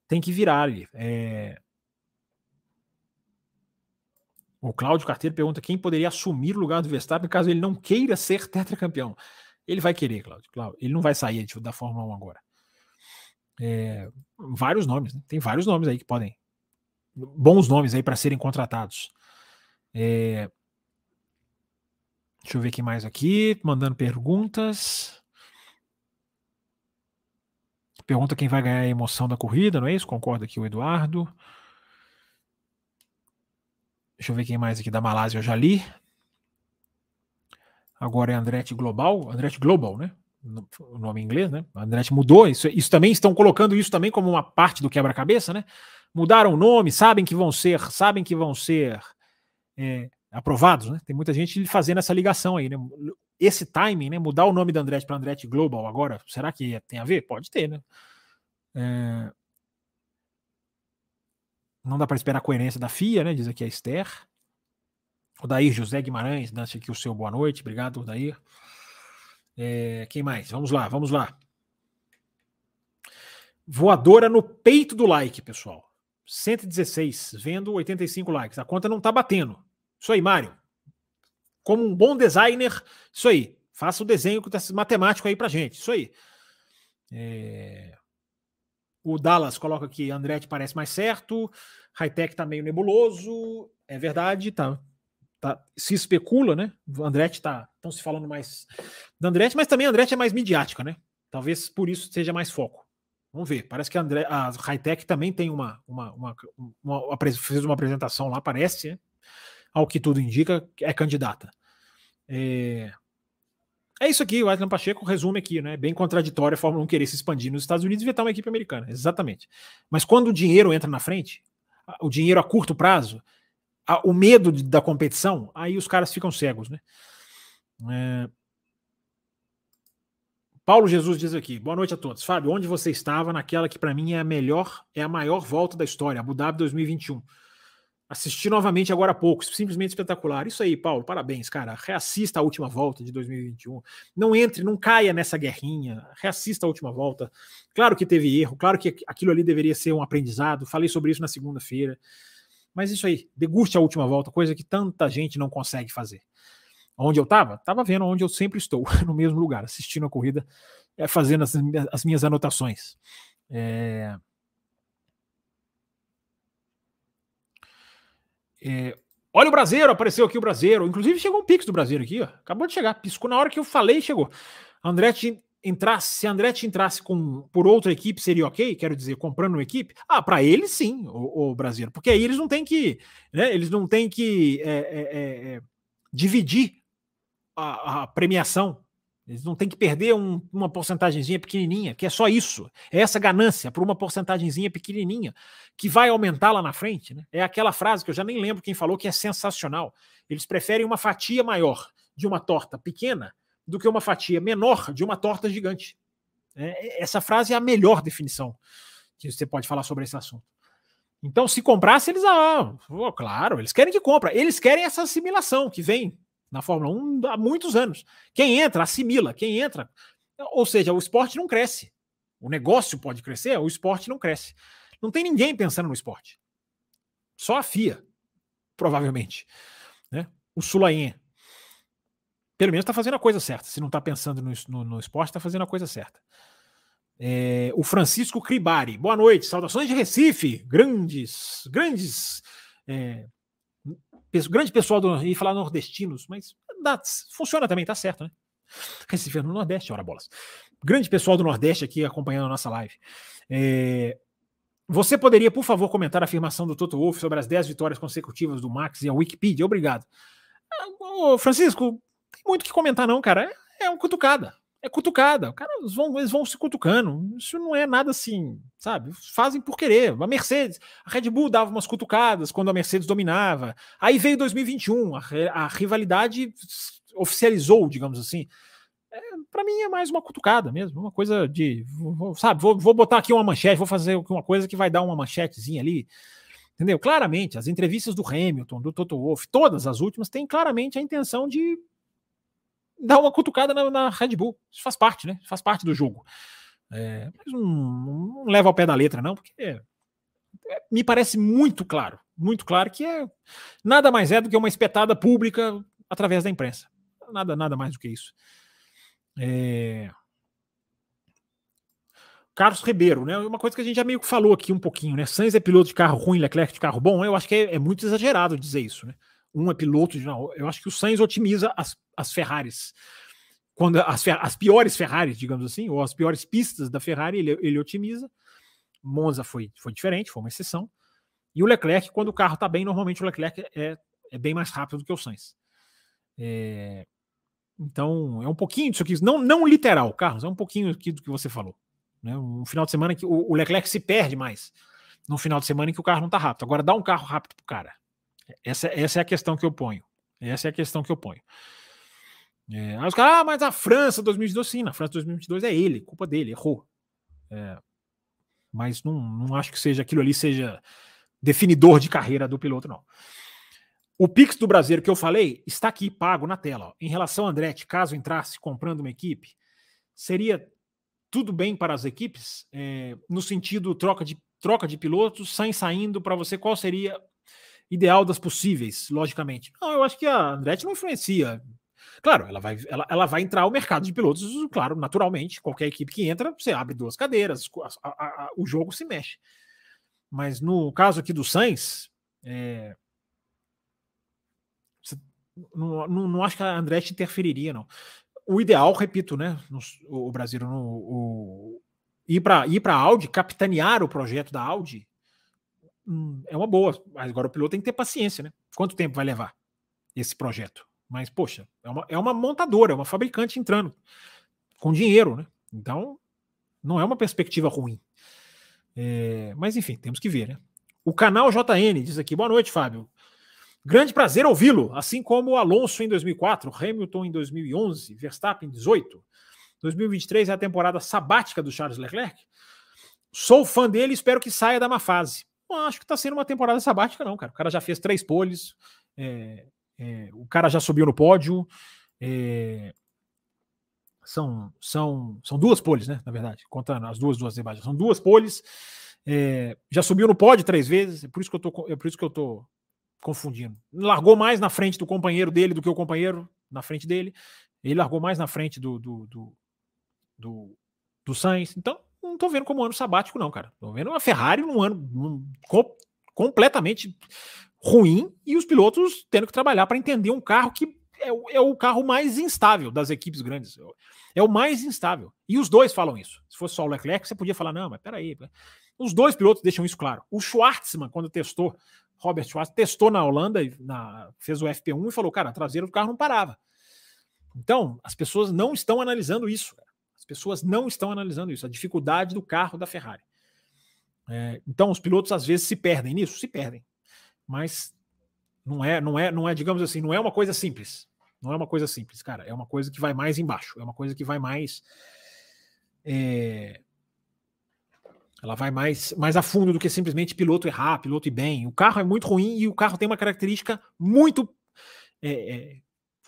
tem que virar ali. É... O Cláudio Carteiro pergunta quem poderia assumir o lugar do Verstappen caso ele não queira ser tetracampeão. Ele vai querer, Cláudio. Ele não vai sair da Fórmula 1 agora. É, vários nomes, né? tem vários nomes aí que podem. Bons nomes aí para serem contratados. É, deixa eu ver quem mais aqui, mandando perguntas. Pergunta quem vai ganhar a emoção da corrida, não é isso? Concorda aqui o Eduardo. Deixa eu ver quem mais aqui da Malásia eu já li. Agora é Andretti Global, Andretti Global, né? O nome em inglês, né? A mudou, isso, isso também estão colocando isso também como uma parte do quebra-cabeça, né? Mudaram o nome, sabem que vão ser, sabem que vão ser é, aprovados, né? Tem muita gente fazendo essa ligação aí, né? Esse timing, né? Mudar o nome da Andretti para Andretti Global agora, será que tem a ver? Pode ter, né? É... Não dá para esperar a coerência da FIA, né? Diz aqui a Esther. O Dair José Guimarães, deixa aqui o seu boa noite. Obrigado, Dair. É, quem mais? Vamos lá, vamos lá. Voadora no peito do like, pessoal. 116, vendo 85 likes. A conta não tá batendo. Isso aí, Mário. Como um bom designer, isso aí. Faça o desenho matemático aí pra gente. Isso aí. É... O Dallas coloca aqui, Andretti parece mais certo. Hightech tá meio nebuloso. É verdade, tá Tá, se especula, né? O Andretti tá. Estão se falando mais da Andretti, mas também a Andretti é mais midiática, né? Talvez por isso seja mais foco. Vamos ver. Parece que a, André, a Hightech também tem uma, uma, uma, uma, fez uma apresentação lá, parece, né? ao que tudo indica, é candidata. É, é isso aqui, o Adriano Pacheco resume aqui, né? Bem contraditório a Fórmula 1 querer se expandir nos Estados Unidos e vetar uma equipe americana. Exatamente. Mas quando o dinheiro entra na frente, o dinheiro a curto prazo, a, o medo de, da competição, aí os caras ficam cegos, né? É... Paulo Jesus diz aqui: boa noite a todos. Fábio, onde você estava naquela que para mim é a melhor, é a maior volta da história, Abu Dhabi 2021? Assisti novamente agora há pouco, simplesmente espetacular. Isso aí, Paulo, parabéns, cara. Reassista a última volta de 2021. Não entre, não caia nessa guerrinha. Reassista a última volta. Claro que teve erro, claro que aquilo ali deveria ser um aprendizado. Falei sobre isso na segunda-feira. Mas isso aí, deguste a última volta, coisa que tanta gente não consegue fazer. Onde eu estava? Estava vendo onde eu sempre estou, no mesmo lugar, assistindo a corrida, é, fazendo as, as minhas anotações. É... É... Olha o Brasileiro, apareceu aqui o Brasileiro. Inclusive chegou um pix do Brasileiro aqui, ó. acabou de chegar, piscou na hora que eu falei, chegou. Andretti entrasse, se Andretti entrasse com, por outra equipe, seria ok? Quero dizer, comprando uma equipe? Ah, para ele sim, o, o brasileiro, porque aí eles não têm que, né, eles não têm que é, é, é, é dividir a, a premiação. Eles não têm que perder um, uma porcentagemzinha pequenininha, que é só isso. É essa ganância por uma porcentagemzinha pequenininha que vai aumentar lá na frente. Né? É aquela frase que eu já nem lembro quem falou que é sensacional. Eles preferem uma fatia maior de uma torta pequena do que uma fatia menor de uma torta gigante. É, essa frase é a melhor definição que você pode falar sobre esse assunto. Então, se comprasse, eles. Ah, oh, claro, eles querem que compra. Eles querem essa assimilação que vem na Fórmula 1 há muitos anos. Quem entra, assimila. Quem entra. Ou seja, o esporte não cresce. O negócio pode crescer, o esporte não cresce. Não tem ninguém pensando no esporte. Só a FIA, provavelmente. Né? O Sulaim. Pelo menos está fazendo a coisa certa. Se não está pensando no, no, no esporte, está fazendo a coisa certa. É, o Francisco Cribari. Boa noite, saudações de Recife. Grandes, grandes. É, grande pessoal do. e falar nordestinos, mas dá, funciona também, tá certo, né? Recife é no Nordeste, ora bolas. Grande pessoal do Nordeste aqui acompanhando a nossa live. É, você poderia, por favor, comentar a afirmação do Toto Wolff sobre as 10 vitórias consecutivas do Max e a Wikipedia? Obrigado. Ô, Francisco, tem muito que comentar, não, cara. É, é uma cutucada é cutucada. Cara, eles vão, eles vão se cutucando. Isso não é nada assim, sabe? Fazem por querer. A Mercedes, a Red Bull dava umas cutucadas quando a Mercedes dominava. Aí veio 2021, a, a rivalidade oficializou, digamos assim. É, para mim é mais uma cutucada mesmo, uma coisa de, sabe? Vou, vou botar aqui uma manchete, vou fazer uma coisa que vai dar uma manchetezinha ali. Entendeu? Claramente, as entrevistas do Hamilton, do Toto Wolff, todas as últimas, têm claramente a intenção de dar uma cutucada na, na, Red Bull. Isso faz parte, né? Faz parte do jogo. É, mas não, não, leva ao pé da letra, não, porque é, me parece muito claro, muito claro que é nada mais é do que uma espetada pública através da imprensa. Nada, nada mais do que isso. É... Carlos Ribeiro, né? Uma coisa que a gente já meio que falou aqui um pouquinho, né? Sainz é piloto de carro ruim, Leclerc de carro bom. Eu acho que é, é muito exagerado dizer isso, né? Um é piloto de. Não, eu acho que o Sainz otimiza as, as Ferraris. Quando as, as piores Ferraris, digamos assim, ou as piores pistas da Ferrari, ele, ele otimiza. Monza foi, foi diferente, foi uma exceção. E o Leclerc, quando o carro está bem, normalmente o Leclerc é, é bem mais rápido do que o Sainz. É, então, é um pouquinho disso aqui, não, não literal, Carlos, é um pouquinho aqui do que você falou. Né? Um final de semana que o, o Leclerc se perde mais no final de semana em que o carro não está rápido. Agora, dá um carro rápido pro cara. Essa, essa é a questão que eu ponho. Essa é a questão que eu ponho. É, aí os caras, ah, mas a França 2022, sim, na França 2022 é ele, culpa dele, errou. É, mas não, não acho que seja aquilo ali seja definidor de carreira do piloto, não. O Pix do Brasileiro que eu falei está aqui pago na tela. Ó. Em relação a Andretti, caso entrasse comprando uma equipe, seria tudo bem para as equipes, é, no sentido troca de, troca de pilotos, saem saindo para você, qual seria ideal das possíveis, logicamente. Não, eu acho que a Andretti não influencia. Claro, ela vai, ela, ela vai entrar ao mercado de pilotos, claro, naturalmente. Qualquer equipe que entra, você abre duas cadeiras, a, a, a, o jogo se mexe. Mas no caso aqui do Sainz, é, não, não, não, acho que a Andretti interferiria, não. O ideal, repito, né? No, o Brasil, no, o, ir para ir a Audi, capitanear o projeto da Audi, Hum, é uma boa. Agora o piloto tem que ter paciência, né? Quanto tempo vai levar esse projeto? Mas, poxa, é uma, é uma montadora, é uma fabricante entrando com dinheiro, né? Então, não é uma perspectiva ruim. É, mas, enfim, temos que ver, né? O canal JN diz aqui: boa noite, Fábio. Grande prazer ouvi-lo, assim como Alonso em 2004, Hamilton em 2011, Verstappen em 18. 2023 é a temporada sabática do Charles Leclerc. Sou fã dele e espero que saia da má fase. Não acho que está sendo uma temporada sabática, não, cara. O cara já fez três poles, é, é, o cara já subiu no pódio. É, são, são, são duas poles, né? Na verdade, contando as duas, duas debates. São duas poles. É, já subiu no pódio três vezes, é por isso que eu tô, é por isso que eu tô confundindo. Largou mais na frente do companheiro dele do que o companheiro na frente dele. Ele largou mais na frente do, do, do, do, do Sainz. Então, não tô vendo como um ano sabático, não, cara. Tô vendo uma Ferrari num ano num, com, completamente ruim e os pilotos tendo que trabalhar para entender um carro que é, é, o carro mais instável das equipes grandes. É o mais instável. E os dois falam isso. Se fosse só o Leclerc, você podia falar, não, mas peraí. Os dois pilotos deixam isso claro. O Schwartzman, quando testou, Robert Schwartzman, testou na Holanda, na, fez o FP1 e falou, cara, a traseira do carro não parava. Então, as pessoas não estão analisando isso. As pessoas não estão analisando isso, a dificuldade do carro da Ferrari. É, então, os pilotos às vezes se perdem nisso, se perdem. Mas não é, não é, não é, digamos assim, não é uma coisa simples. Não é uma coisa simples, cara. É uma coisa que vai mais embaixo. É uma coisa que vai mais. É, ela vai mais, mais a fundo do que simplesmente piloto errar, piloto ir bem. O carro é muito ruim e o carro tem uma característica muito é, é,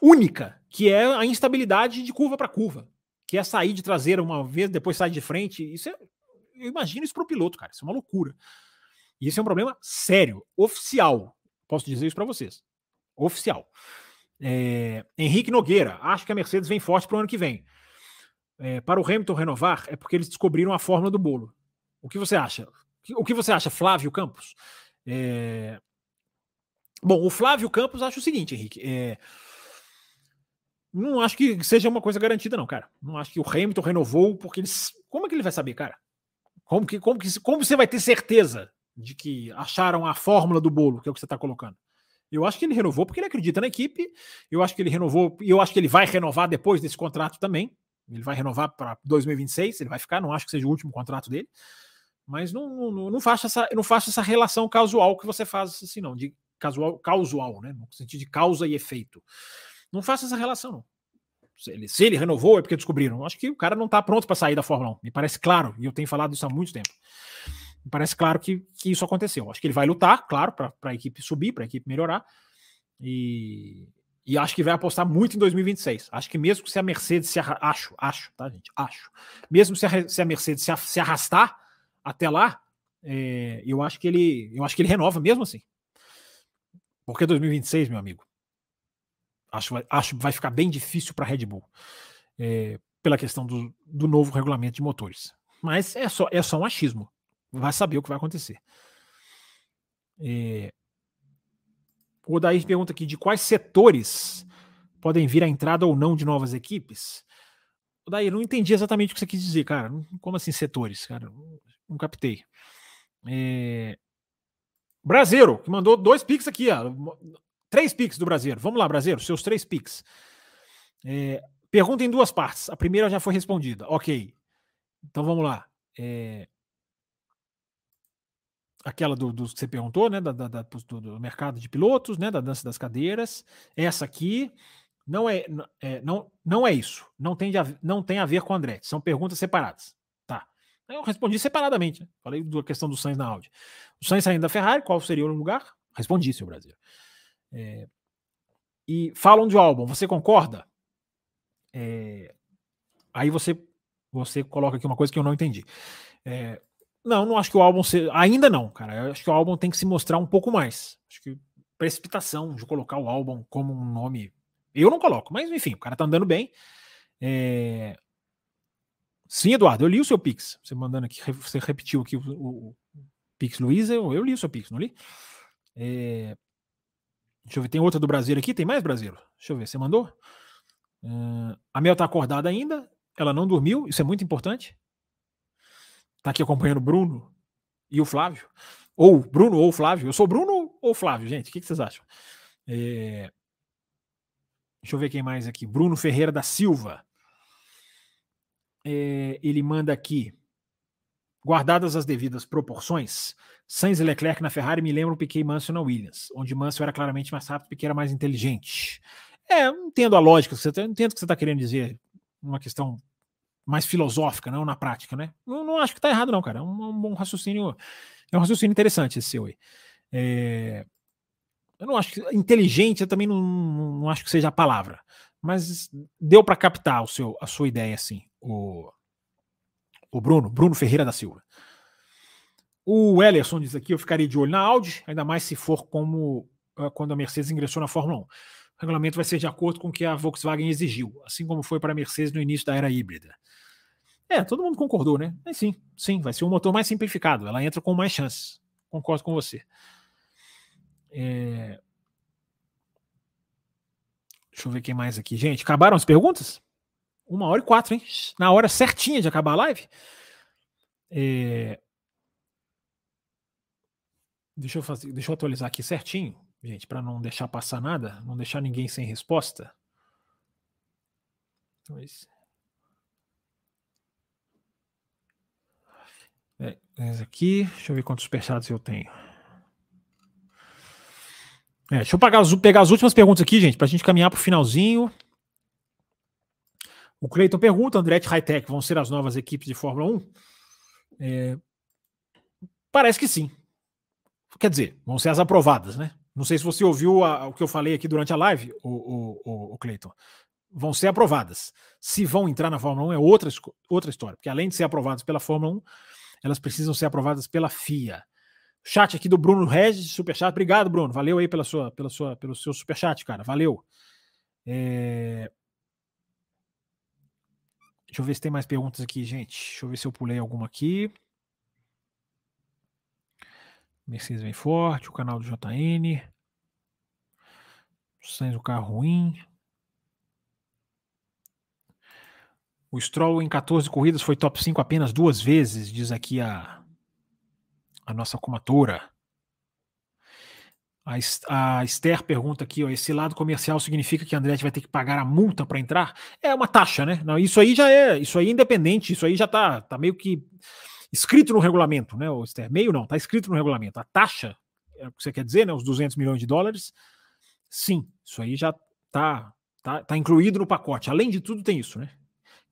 única, que é a instabilidade de curva para curva, que é sair de traseira uma vez, depois sair de frente. Isso é, eu imagino isso para o piloto, cara. Isso é uma loucura. E isso é um problema sério, oficial. Posso dizer isso para vocês. Oficial. É, Henrique Nogueira, acho que a Mercedes vem forte para o ano que vem. É, para o Hamilton renovar, é porque eles descobriram a fórmula do bolo. O que você acha? O que você acha, Flávio Campos? É... Bom, o Flávio Campos acha o seguinte, Henrique. É... Não acho que seja uma coisa garantida, não, cara. Não acho que o Hamilton renovou, porque eles. Como é que ele vai saber, cara? Como, que, como, que, como você vai ter certeza de que acharam a fórmula do bolo, que é o que você está colocando? Eu acho que ele renovou porque ele acredita na equipe. Eu acho que ele renovou, e eu acho que ele vai renovar depois desse contrato também. Ele vai renovar para 2026, ele vai ficar, não acho que seja o último contrato dele. Mas não, não, não, faça essa, não faça essa relação casual que você faz assim, não, de casual, causal, né? No sentido de causa e efeito. Não faça essa relação, não. Se ele, se ele renovou, é porque descobriram. Acho que o cara não está pronto para sair da Fórmula 1. Me parece claro, e eu tenho falado isso há muito tempo. Me parece claro que, que isso aconteceu. Acho que ele vai lutar, claro, para a equipe subir, para a equipe melhorar. E, e acho que vai apostar muito em 2026. Acho que mesmo se a Mercedes se arra... acho, acho, tá, gente? Acho. Mesmo se a, se a Mercedes se arrastar, até lá, é, eu acho que ele, eu acho que ele renova mesmo assim. Porque 2026, meu amigo, acho, acho vai ficar bem difícil para a Red Bull é, pela questão do, do novo regulamento de motores. Mas é só, é só um achismo. Vai saber o que vai acontecer. É, o Odair pergunta aqui de quais setores podem vir a entrada ou não de novas equipes. Daí, não entendi exatamente o que você quis dizer, cara. Como assim setores, cara? Não captei. É... Brasileiro, que mandou dois pics aqui, ó. Três pics do Brasileiro. Vamos lá, Brasileiro, seus três pics. É... Pergunta em duas partes. A primeira já foi respondida. Ok. Então vamos lá. É... Aquela do, do, que você perguntou, né? Da, da, da do, do, mercado de pilotos, né? Da dança das cadeiras. Essa aqui. Não é, é, não, não é isso. Não tem, de, não tem a ver com o André. São perguntas separadas. Tá. Eu respondi separadamente. Né? Falei da questão do Sainz na Audi. O Sainz saindo da Ferrari, qual seria o lugar? Respondi, seu Brasil. É, e falam de álbum. Você concorda? É, aí você você coloca aqui uma coisa que eu não entendi. É, não, não acho que o álbum se, ainda não, cara. Eu acho que o álbum tem que se mostrar um pouco mais. Acho que precipitação de colocar o álbum como um nome eu não coloco, mas enfim, o cara tá andando bem. É... Sim, Eduardo, eu li o seu Pix. Você mandando aqui, você repetiu aqui o, o, o Pix Luiz, eu, eu, li o seu Pix, não li? É... Deixa eu ver, tem outra do Brasil aqui? Tem mais Brasil? Deixa eu ver, você mandou? Uh, a Mel tá acordada ainda, ela não dormiu, isso é muito importante. Tá aqui acompanhando o Bruno e o Flávio. Ou Bruno ou Flávio. Eu sou Bruno ou Flávio, gente? O que, que vocês acham? É... Deixa eu ver quem mais aqui. Bruno Ferreira da Silva. É, ele manda aqui. Guardadas as devidas proporções, Sainz e Leclerc na Ferrari me lembram Piquet Mansell na Williams, onde Mansell era claramente mais rápido, Piquet era mais inteligente. É, entendo a lógica, você tá, entendo o que você está querendo dizer, uma questão mais filosófica, não na prática, né? Não, não acho que está errado, não, cara. É um, um, bom raciocínio, é um raciocínio interessante esse seu aí. É, eu não acho que inteligente, eu também não, não acho que seja a palavra, mas deu para captar o seu, a sua ideia assim, o, o Bruno, Bruno Ferreira da Silva. O Ellerson diz aqui: eu ficaria de olho na Audi, ainda mais se for como uh, quando a Mercedes ingressou na Fórmula 1. O regulamento vai ser de acordo com o que a Volkswagen exigiu, assim como foi para a Mercedes no início da era híbrida. É, todo mundo concordou, né? Mas sim, sim, vai ser um motor mais simplificado, ela entra com mais chances. Concordo com você. É... Deixa eu ver quem mais aqui. Gente, acabaram as perguntas? Uma hora e quatro, hein? Na hora certinha de acabar a live. É... Deixa, eu fazer, deixa eu atualizar aqui certinho, gente, para não deixar passar nada, não deixar ninguém sem resposta. Dois. É, aqui, deixa eu ver quantos superchats eu tenho. É, deixa eu pegar as, pegar as últimas perguntas aqui, gente, para a gente caminhar para o finalzinho. O Cleiton pergunta: Andretti Hightech vão ser as novas equipes de Fórmula 1? É, parece que sim. Quer dizer, vão ser as aprovadas, né? Não sei se você ouviu a, o que eu falei aqui durante a live, o, o, o, Cleiton. Vão ser aprovadas. Se vão entrar na Fórmula 1 é outra, outra história, porque além de ser aprovadas pela Fórmula 1, elas precisam ser aprovadas pela FIA. Chat aqui do Bruno Regis, superchat. Obrigado, Bruno. Valeu aí pela sua, pela sua, pelo seu superchat, cara. Valeu. É... Deixa eu ver se tem mais perguntas aqui, gente. Deixa eu ver se eu pulei alguma aqui. Mercedes vem forte, o canal do JN. Sainz o carro ruim. O Stroll em 14 corridas foi top 5 apenas duas vezes, diz aqui a, a nossa comatora. A, a Esther pergunta aqui: ó, esse lado comercial significa que a Andretti vai ter que pagar a multa para entrar? É uma taxa, né? Não, isso aí já é, isso aí é independente, isso aí já está tá meio que escrito no regulamento, né, Esther? Meio não, está escrito no regulamento. A taxa, é o que você quer dizer, né, os 200 milhões de dólares, sim, isso aí já está tá, tá incluído no pacote. Além de tudo, tem isso, né?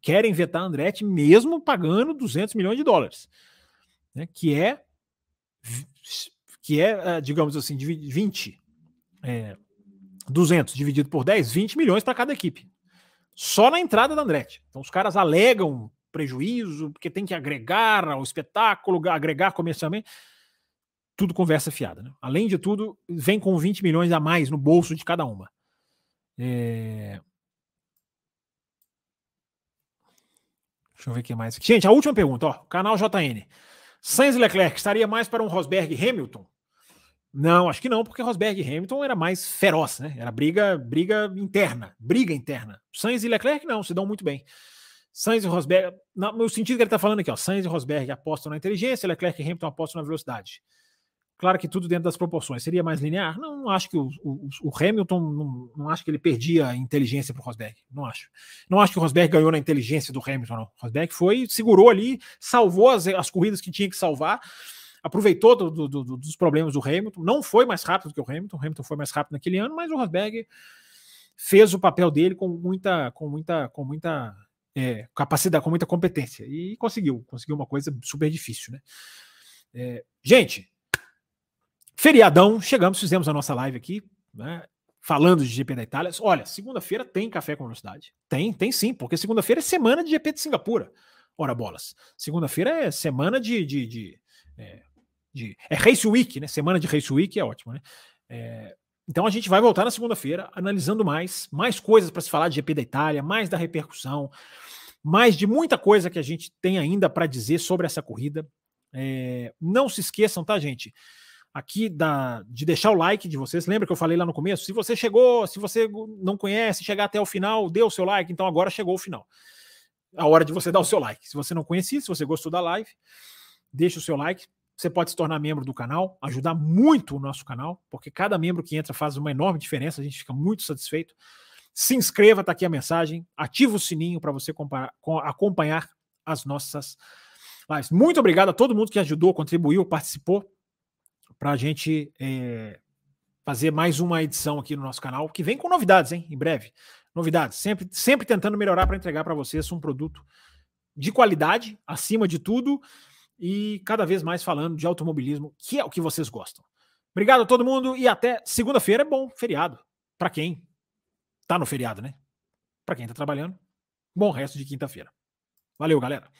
Querem vetar Andretti mesmo pagando 200 milhões de dólares, né, que é, que é, eh, digamos assim, 20, é, 200 dividido por 10, 20 milhões para cada equipe. Só na entrada da Andretti. Então os caras alegam prejuízo, porque tem que agregar ao espetáculo, agregar comercialmente. Tudo conversa fiada. Né? Além de tudo, vem com 20 milhões a mais no bolso de cada uma. É... Deixa eu ver o que mais. Gente, a última pergunta, ó. Canal JN. Sainz Leclerc estaria mais para um Rosberg Hamilton? Não, acho que não, porque Rosberg e Hamilton era mais feroz, né? Era briga, briga interna, briga interna. Sainz e Leclerc não, se dão muito bem. Sainz e Rosberg, no sentido que ele está falando aqui, ó, Sainz e Rosberg apostam na inteligência, Leclerc e Hamilton apostam na velocidade. Claro que tudo dentro das proporções. Seria mais linear? Não, não acho que o, o, o Hamilton, não, não, acho que ele perdia a inteligência para o Rosberg. Não acho. Não acho que o Rosberg ganhou na inteligência do Hamilton, não. O Rosberg foi, segurou ali, salvou as, as corridas que tinha que salvar, aproveitou do, do, do, dos problemas do Hamilton. Não foi mais rápido que o Hamilton. O Hamilton foi mais rápido naquele ano, mas o Rosberg fez o papel dele com muita, com muita, com muita é, capacidade, com muita competência. E conseguiu, conseguiu uma coisa super difícil, né? É, gente, feriadão, chegamos, fizemos a nossa live aqui, né? Falando de GP da Itália. Olha, segunda-feira tem café com velocidade. Tem, tem sim, porque segunda-feira é semana de GP de Singapura. Ora bolas. Segunda-feira é semana de. de, de, é, de, é Race Week, né? Semana de Race Week é ótimo, né? É, então a gente vai voltar na segunda-feira analisando mais, mais coisas para se falar de GP da Itália, mais da repercussão, mais de muita coisa que a gente tem ainda para dizer sobre essa corrida. É, não se esqueçam, tá, gente? Aqui da, de deixar o like de vocês. Lembra que eu falei lá no começo? Se você chegou, se você não conhece, chegar até o final, dê o seu like. Então agora chegou o final. A hora de você dar o seu like. Se você não conhecia, se você gostou da live, deixa o seu like. Você pode se tornar membro do canal, ajudar muito o nosso canal, porque cada membro que entra faz uma enorme diferença, a gente fica muito satisfeito. Se inscreva, tá aqui a mensagem, ativa o sininho para você acompanhar as nossas lives. Muito obrigado a todo mundo que ajudou, contribuiu, participou, para a gente é, fazer mais uma edição aqui no nosso canal, que vem com novidades, hein? Em breve. Novidades, sempre, sempre tentando melhorar para entregar para vocês um produto de qualidade, acima de tudo, e cada vez mais falando de automobilismo, que é o que vocês gostam. Obrigado a todo mundo e até segunda-feira. É bom, feriado. Para quem tá no feriado, né? Para quem tá trabalhando, bom resto de quinta-feira. Valeu, galera.